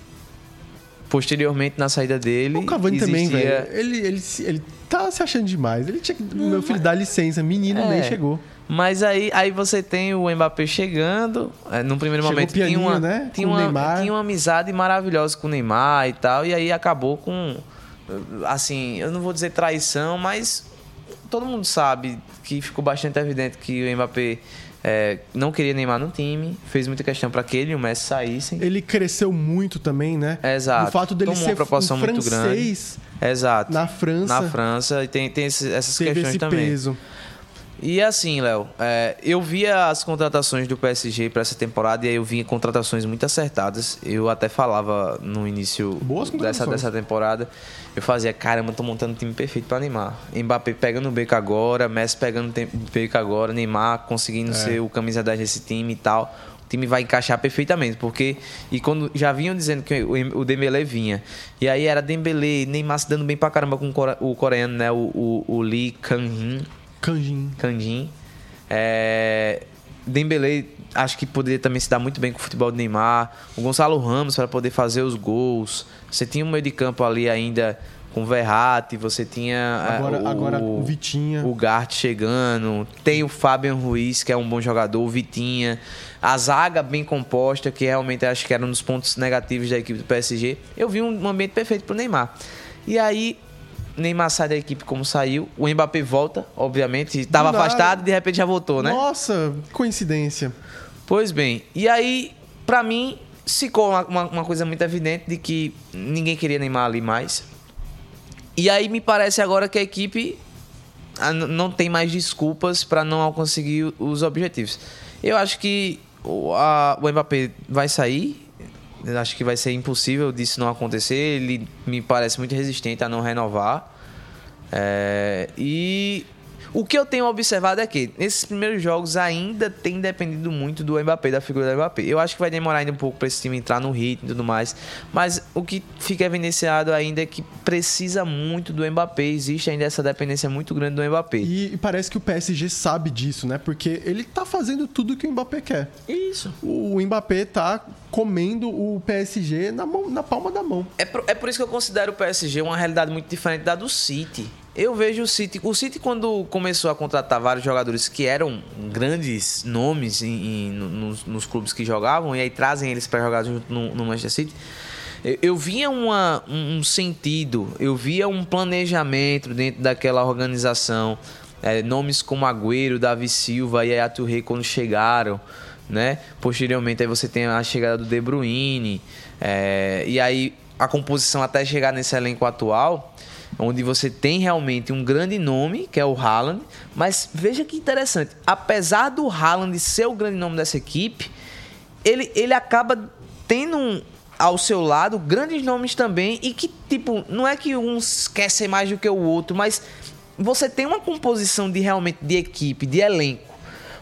S2: posteriormente na saída dele,
S1: O Cavani também,
S2: existia-
S1: velho. Ele, ele, ele tá se achando demais. Ele tinha que. Meu filho, dá licença. Menino nem
S2: É.
S1: chegou.
S2: Mas aí, aí você tem o Mbappé chegando. É, num primeiro
S1: Chegou
S2: momento tinha
S1: pianinho,
S2: uma,
S1: né?
S2: tinha,
S1: Com o
S2: uma, tinha uma amizade maravilhosa com o Neymar e tal. E aí acabou com. Assim, eu não vou dizer traição, mas todo mundo sabe que ficou bastante evidente que o Mbappé é, não queria Neymar no time. Fez muita questão para que ele e o Messi saíssem.
S1: Ele cresceu muito também, né?
S2: Exato.
S1: O fato dele
S2: Tomou
S1: ser
S2: uma proporção
S1: um
S2: muito
S1: francês
S2: Exato.
S1: na França
S2: Na França, e tem, tem esse- essas questões
S1: esse
S2: também.
S1: peso.
S2: E assim, Léo, é, eu via as contratações do PSG para essa temporada e aí eu vinha contratações muito acertadas. Eu até falava no início dessa, dessa temporada. Eu fazia, caramba, tô montando um time perfeito para Neymar. Mbappé pegando o beco agora, Messi pegando o beco agora, Neymar conseguindo ser o camisa 10 desse time e tal. Time vai encaixar perfeitamente, porque e quando já vinham dizendo que o, o Dembélé vinha. E aí era Dembélé, Neymar se dando bem pra caramba com o core- o coreano, né, o, o, o Lee Kang-in.
S1: Canjin.
S2: Candim. É, Dembele acho que poderia também se dar muito bem com o futebol do Neymar. O Gonçalo Ramos para poder fazer os gols. Você tinha um meio de campo ali ainda com o Verratti, você tinha é,
S1: Agora- agora o Vitinha.
S2: o Gart chegando, tem o Fabian Ruiz, que é um bom jogador, o Vitinha, a zaga bem composta, que realmente acho que era um dos pontos negativos da equipe do PSG. Eu vi um ambiente perfeito pro Neymar. E aí Neymar sai da equipe como saiu, o Mbappé volta, obviamente, estava afastado e de repente já voltou, né?
S1: Nossa, coincidência.
S2: Pois bem, e aí, pra mim, ficou uma, uma, uma coisa muito evidente de que ninguém queria Neymar ali mais. E aí me parece agora que a equipe ah, não tem mais desculpas pra não conseguir os objetivos. Eu acho que o, a- o Mbappé vai sair, acho que vai ser impossível disso não acontecer. Ele me parece muito resistente a não renovar. É, e o que eu tenho observado é que nesses primeiros jogos ainda tem dependido muito do Mbappé, da figura do Mbappé. Eu acho que vai demorar ainda um pouco para esse time entrar no ritmo e tudo mais, mas o que fica evidenciado ainda é que precisa muito do Mbappé, existe ainda essa dependência muito grande do Mbappé.
S1: E, e parece que o PSG sabe disso, né? Porque ele tá fazendo tudo que o Mbappé quer.
S2: Isso.
S1: O Mbappé tá comendo o PSG na, mão, na palma da mão.
S2: É por, é por isso que eu considero o PSG uma realidade muito diferente da do City. Eu vejo o City. O City, quando começou a contratar vários jogadores que eram grandes nomes em, em, nos, nos, clubes que jogavam, e aí trazem eles para jogar junto no, no, Manchester City, eu, eu via uma, um sentido, eu via um planejamento dentro daquela organização. É, nomes como Agüero, Davi Silva e Ayatu Rei quando chegaram. Né? Posteriormente aí você tem a chegada do De Bruyne. É, e aí a composição até chegar nesse elenco atual onde você tem realmente um grande nome, que é o Haaland, mas veja que interessante, apesar do Haaland ser o grande nome dessa equipe, ele, ele acaba tendo um, ao seu lado grandes nomes também e que, tipo, não é que um ser mais do que o outro, mas você tem uma composição de realmente de equipe, de elenco,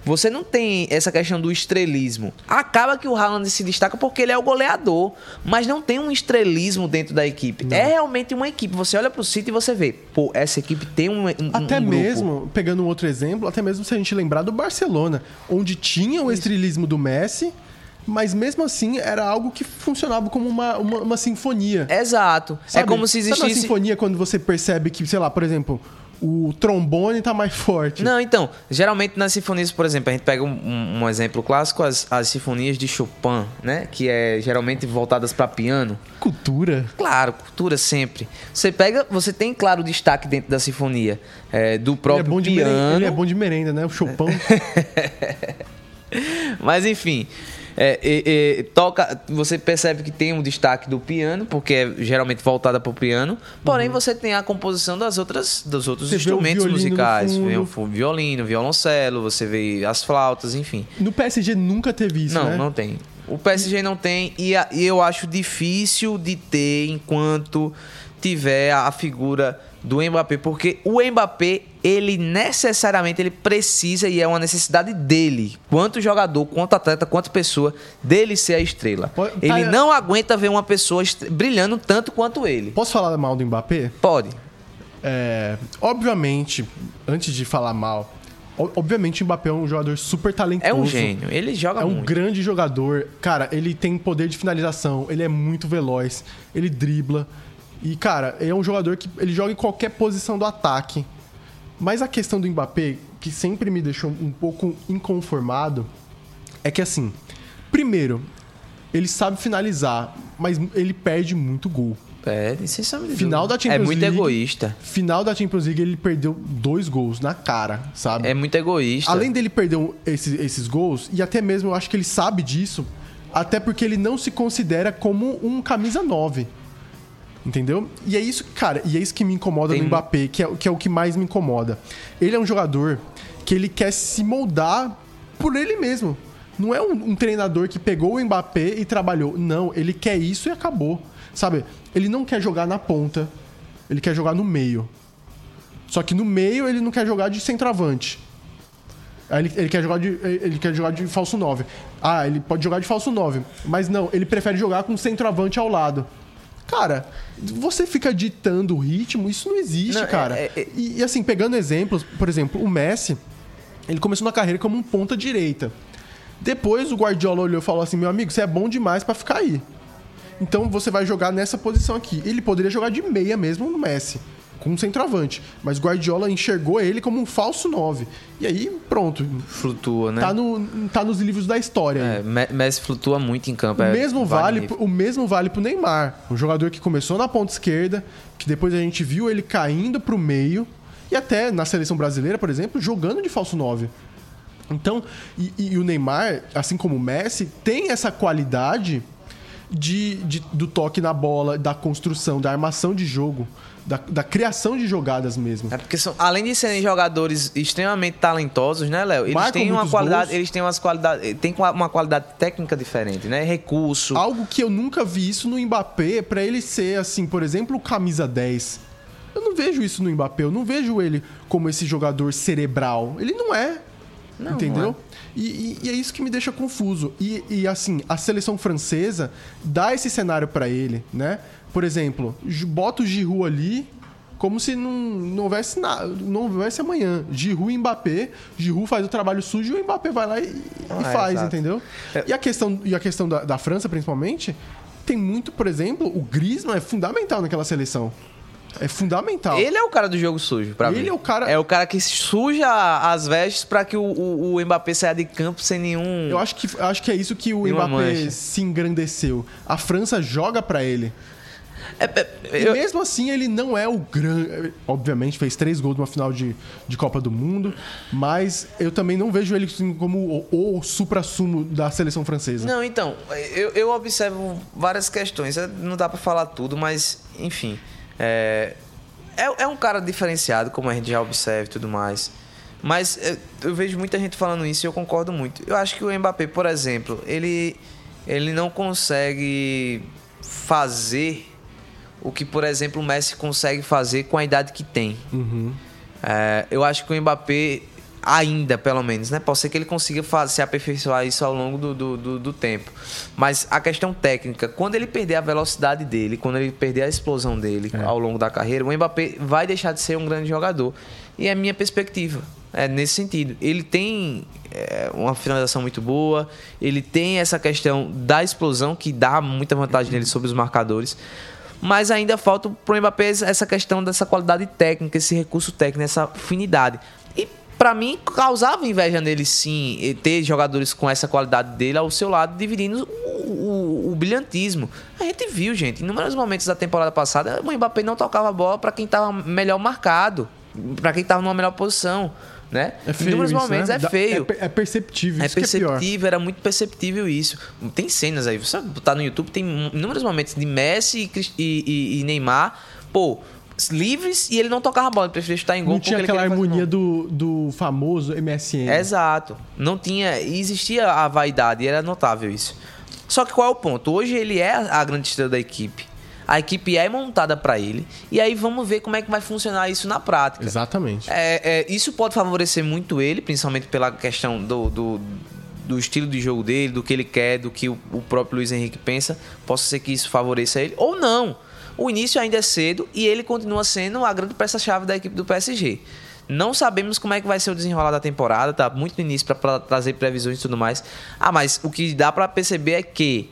S2: você não tem essa questão do estrelismo. Acaba que o Haaland se destaca porque ele é o goleador, mas não tem um estrelismo dentro da equipe. Não. É realmente uma equipe. Você olha pro City e você vê, pô, essa equipe tem um, um
S1: Até
S2: um
S1: mesmo, pegando um outro exemplo, até mesmo se a gente lembrar do Barcelona, onde tinha o estrelismo do Messi, mas mesmo assim era algo que funcionava como uma, uma, uma sinfonia.
S2: Exato. É sabe, é como se existisse. Sabe
S1: uma sinfonia quando você percebe que, sei lá, por exemplo, o trombone tá mais forte.
S2: Não, então, geralmente nas sinfonias, por exemplo, a gente pega um, um exemplo clássico, as, as sinfonias de Chopin, né? Que é geralmente voltadas para piano.
S1: Cultura.
S2: Claro, cultura sempre. Você pega, você tem claro destaque dentro da sinfonia é, do próprio
S1: ele é
S2: piano.
S1: Merenda, ele é bom de merenda, né? O Chopin.
S2: Mas enfim, é, é, é, toca, você percebe que tem um destaque do piano, porque é geralmente voltada para o piano, porém uhum. você tem a composição das outras, dos outros você instrumentos musicais. Vê o violino, violoncelo, você vê as flautas, enfim.
S1: No PSG nunca teve isso,
S2: não,
S1: né?
S2: Não, não tem. O PSG não tem e, a, e eu acho difícil de ter enquanto tiver a figura do Mbappé, porque o Mbappé, ele necessariamente ele precisa e é uma necessidade dele, quanto jogador, quanto atleta, quanto pessoa, dele ser a estrela. Pode, ele tá... não aguenta ver uma pessoa brilhando tanto quanto ele.
S1: Posso falar mal do Mbappé?
S2: Pode.
S1: É, obviamente, antes de falar mal, obviamente o Mbappé é um jogador super talentoso.
S2: É um gênio, ele joga
S1: É um
S2: muito.
S1: grande jogador. Cara, ele tem poder de finalização, ele é muito veloz, ele dribla. E, cara, é um jogador que ele joga em qualquer posição do ataque. Mas a questão do Mbappé, que sempre me deixou um pouco inconformado, é que assim, primeiro, ele sabe finalizar, mas ele perde muito gol.
S2: É, sem saber
S1: Final da Champions
S2: É muito
S1: League,
S2: egoísta.
S1: Final da Champions League, ele perdeu dois gols na cara, sabe?
S2: É muito egoísta.
S1: Além dele perder esses, esses gols, e até mesmo eu acho que ele sabe disso, até porque ele não se considera como um camisa 9. Entendeu? E é isso, cara, e é isso que me incomoda Tem... no Mbappé, que é, que é o que mais me incomoda. Ele é um jogador que ele quer se moldar por ele mesmo. Não é um, um, treinador que pegou o Mbappé e trabalhou. Não, ele quer isso e acabou. Sabe? Ele não quer jogar na ponta, ele quer jogar no meio. Só que no meio ele não quer jogar de centroavante. Ele, ele, quer jogar de, ele quer jogar de falso 9. Ah, ele pode jogar de falso 9. Mas não, ele prefere jogar com centroavante ao lado. Cara, você fica ditando o ritmo, isso não existe, não, cara. É, é, e, e, assim, pegando exemplos, por exemplo, o Messi, ele começou na carreira como um ponta direita. Depois o Guardiola olhou e falou assim: meu amigo, você é bom demais para ficar aí. Então você vai jogar nessa posição aqui. Ele poderia jogar de meia mesmo no Messi com um centroavante. Mas Guardiola enxergou ele como um falso 9. E aí, pronto.
S2: Flutua, né?
S1: Tá, no, tá nos livros da história.
S2: É, Messi flutua muito em campo.
S1: O,
S2: é
S1: mesmo vale, o mesmo vale pro Neymar. Um jogador que começou na ponta esquerda, que depois a gente viu ele caindo pro meio. E até na seleção brasileira, por exemplo, jogando de falso 9. Então, e, e o Neymar, assim como o Messi, tem essa qualidade de, de- do toque na bola, da construção, da armação de jogo, da, da criação de jogadas mesmo.
S2: É porque são, além de serem jogadores extremamente talentosos, né, Léo? Eles
S1: Marcam
S2: têm uma qualidade,
S1: gols.
S2: eles têm umas qualidades, tem uma qualidade técnica diferente, né? Recurso.
S1: Algo que eu nunca vi isso no Mbappé, pra ele ser assim, por exemplo, o camisa 10. Eu não vejo isso no Mbappé, eu não vejo ele como esse jogador cerebral. Ele não é.
S2: Não,
S1: entendeu?
S2: não
S1: E, e- e é isso que me deixa confuso. E, e, assim, a seleção francesa dá esse cenário pra ele, né? Por exemplo, bota o Giroud ali como se não, não houvesse nada, não houvesse amanhã. Giroud e Mbappé, Giroud faz o trabalho sujo e o Mbappé vai lá e,
S2: Ah, é,
S1: faz,
S2: exato.
S1: entendeu? E a questão, e a questão da, da França, principalmente, tem muito, por exemplo, o Griezmann é fundamental naquela seleção. É fundamental.
S2: Ele é o cara do jogo sujo, pra
S1: Ele
S2: mim.
S1: é o cara-
S2: É o cara que suja as vestes pra que o, o, o Mbappé saia de campo sem nenhum.
S1: Eu acho que, acho que é isso que o Mbappé
S2: mancha.
S1: se engrandeceu. A França joga pra ele.
S2: É, é, eu-
S1: mesmo assim, ele não é o grande. Obviamente, fez três gols numa final de, de Copa do Mundo, mas eu também não vejo ele assim, como o, o supra-sumo da seleção francesa.
S2: Não, então, eu, eu observo várias questões. É, Não dá pra falar tudo, mas, enfim. É, é, é um cara diferenciado, como a gente já observa e tudo mais. Mas é, eu vejo muita gente falando isso e eu concordo muito. Eu acho que o Mbappé, por exemplo, ele, ele não consegue fazer o que, por exemplo, o Messi consegue fazer com a idade que tem. É, eu acho que o Mbappé, ainda pelo menos, né? Pode ser que ele consiga fazer, se aperfeiçoar isso ao longo do, do, do- do tempo. Mas a questão técnica, quando ele perder a velocidade dele, quando ele perder a explosão dele ao longo da carreira, o Mbappé vai deixar de ser um grande jogador. E é a minha perspectiva. É nesse sentido. Ele tem é, uma finalização muito boa, ele tem essa questão da explosão que dá muita vantagem nele sobre os marcadores. Mas ainda falta pro Mbappé essa questão dessa qualidade técnica, esse recurso técnico, essa afinidade. Pra mim causava inveja nele sim, e ter jogadores com essa qualidade dele ao seu lado, dividindo o, o- o brilhantismo. A gente viu, gente, em inúmeros momentos da temporada passada, o Mbappé não tocava a bola pra quem tava melhor marcado, pra quem tava numa melhor posição, né?
S1: É
S2: em
S1: feio
S2: inúmeros
S1: isso,
S2: momentos
S1: né?
S2: é feio.
S1: É, é perceptível,
S2: É
S1: isso que é
S2: perceptível, era muito perceptível isso. Tem cenas aí, você botar no YouTube, tem inúmeros momentos de Messi e e, e- e Neymar, pô, livres e ele não tocava a bola, ele preferia chutar em gol.
S1: Não tinha aquela harmonia do, do famoso MSN.
S2: Exato. Não tinha. Existia a vaidade, e era notável isso. Só que qual é o ponto? Hoje ele é a grande estrela da equipe. A equipe é montada pra ele. E aí vamos ver como é que vai funcionar isso na prática.
S1: Exatamente.
S2: É, é, isso pode favorecer muito ele, principalmente pela questão do, do, do estilo de jogo dele, do que ele quer, do que o, o próprio Luiz Henrique pensa. Possa ser que isso favoreça ele, ou não. O início ainda é cedo e ele continua sendo a grande peça-chave da equipe do PSG. Não sabemos como é que vai ser o desenrolar da temporada, tá muito no início para trazer previsões e tudo mais. Ah, mas o que dá para perceber é que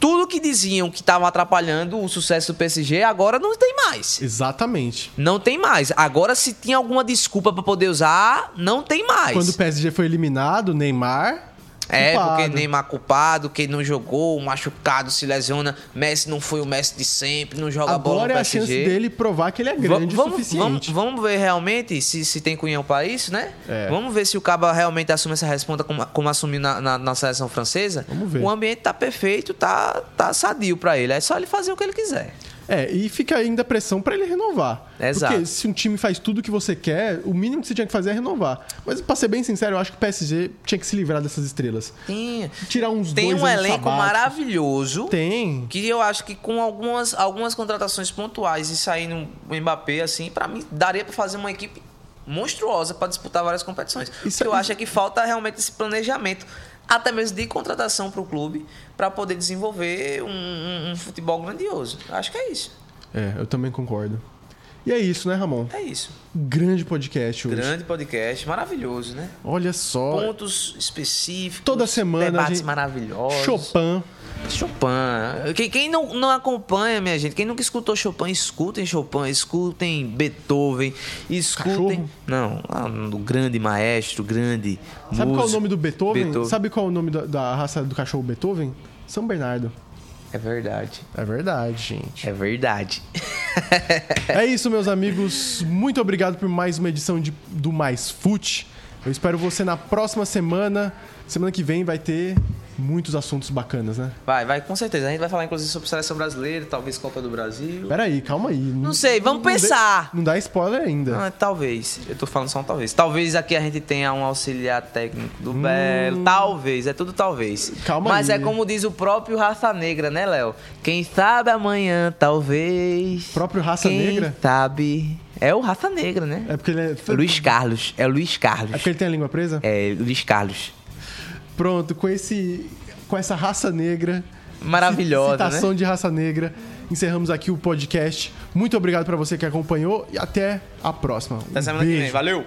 S2: tudo que diziam que estava atrapalhando o sucesso do PSG agora não tem mais.
S1: Exatamente.
S2: Não tem mais. Agora, se tinha alguma desculpa pra poder usar, não tem mais.
S1: Quando o PSG foi eliminado, Neymar.
S2: É,
S1: culpado.
S2: porque Neymar culpado, que não jogou, machucado, se lesiona. Messi não foi o Messi de sempre, não joga bola
S1: Agora
S2: no
S1: é a
S2: PSG.
S1: chance dele provar que ele é grande o
S2: vamos,
S1: suficiente.
S2: vamos, vamos ver realmente se, se tem cunhão para isso, né?
S1: É.
S2: Vamos ver se o Caba realmente assume essa responda como, como assumiu na, na, na seleção francesa.
S1: Vamos ver.
S2: O ambiente tá perfeito, tá, tá sadio para ele. É só ele fazer o que ele quiser.
S1: É, e fica ainda a pressão pra ele renovar.
S2: Exato.
S1: Porque se um time faz tudo que você quer, o mínimo que você tinha que fazer é renovar. Mas pra ser bem sincero, eu acho que o PSG tinha que se livrar dessas estrelas.
S2: Tem,
S1: Tirar uns
S2: tem
S1: dois
S2: um elenco
S1: sabáticos.
S2: maravilhoso.
S1: Tem.
S2: Que eu acho que com algumas, algumas contratações pontuais e saindo o Mbappé, assim, pra mim, daria pra fazer uma equipe monstruosa pra disputar várias competições.
S1: Isso
S2: o que eu
S1: aí-
S2: acho é que falta realmente esse planejamento, até mesmo de contratação pro clube, pra poder desenvolver um, um- futebol grandioso. Acho que é isso.
S1: É, eu também concordo. E é isso, né, Ramon?
S2: É isso.
S1: Grande podcast hoje.
S2: Grande podcast, maravilhoso, né?
S1: Olha só.
S2: Pontos específicos.
S1: Toda semana
S2: Debates
S1: gente-
S2: maravilhosos.
S1: Chopin.
S2: Chopin. Quem, quem não, não acompanha, minha gente, quem nunca escutou Chopin, escutem Chopin, escutem Beethoven, escutem.
S1: Cachorro?
S2: Não, ah, do grande maestro, grande.
S1: Sabe qual é o
S2: músico,
S1: nome do Beethoven?
S2: Beethoven.
S1: Sabe qual é o nome da, da raça do cachorro Beethoven? São Bernardo.
S2: É verdade.
S1: É verdade, gente.
S2: É verdade.
S1: É isso, meus amigos. Muito obrigado por mais uma edição de, do Mais Fute. Eu espero você na próxima semana. Semana que vem vai ter muitos assuntos bacanas, né?
S2: Vai, vai, com certeza. A gente vai falar, inclusive, sobre seleção brasileira, talvez Copa do Brasil.
S1: Pera aí, calma aí.
S2: Não sei, vamos
S1: dê-
S2: pensar.
S1: não dá spoiler ainda.
S2: Ah, talvez. Eu tô falando só um talvez. Talvez aqui a gente tenha um auxiliar técnico do Belo. Talvez, é tudo talvez.
S1: Hum. Calma
S2: Mas
S1: aí.
S2: é como diz o próprio Raça Negra, né, Léo? Quem sabe amanhã, talvez.
S1: Próprio Raça
S2: Quem
S1: Negra?
S2: sabe. É o Raça Negra, né?
S1: É porque ele é.
S2: Luiz Carlos. É o Luiz Carlos.
S1: É porque ele tem a língua presa?
S2: É, Luiz Carlos.
S1: Pronto, com esse. Com essa raça negra.
S2: Maravilhosa,
S1: Citação
S2: né?
S1: de raça negra. Encerramos aqui o podcast. Muito obrigado pra você que acompanhou e até a próxima.
S2: Até
S1: Um
S2: semana que vem.
S1: beijo.
S2: Valeu!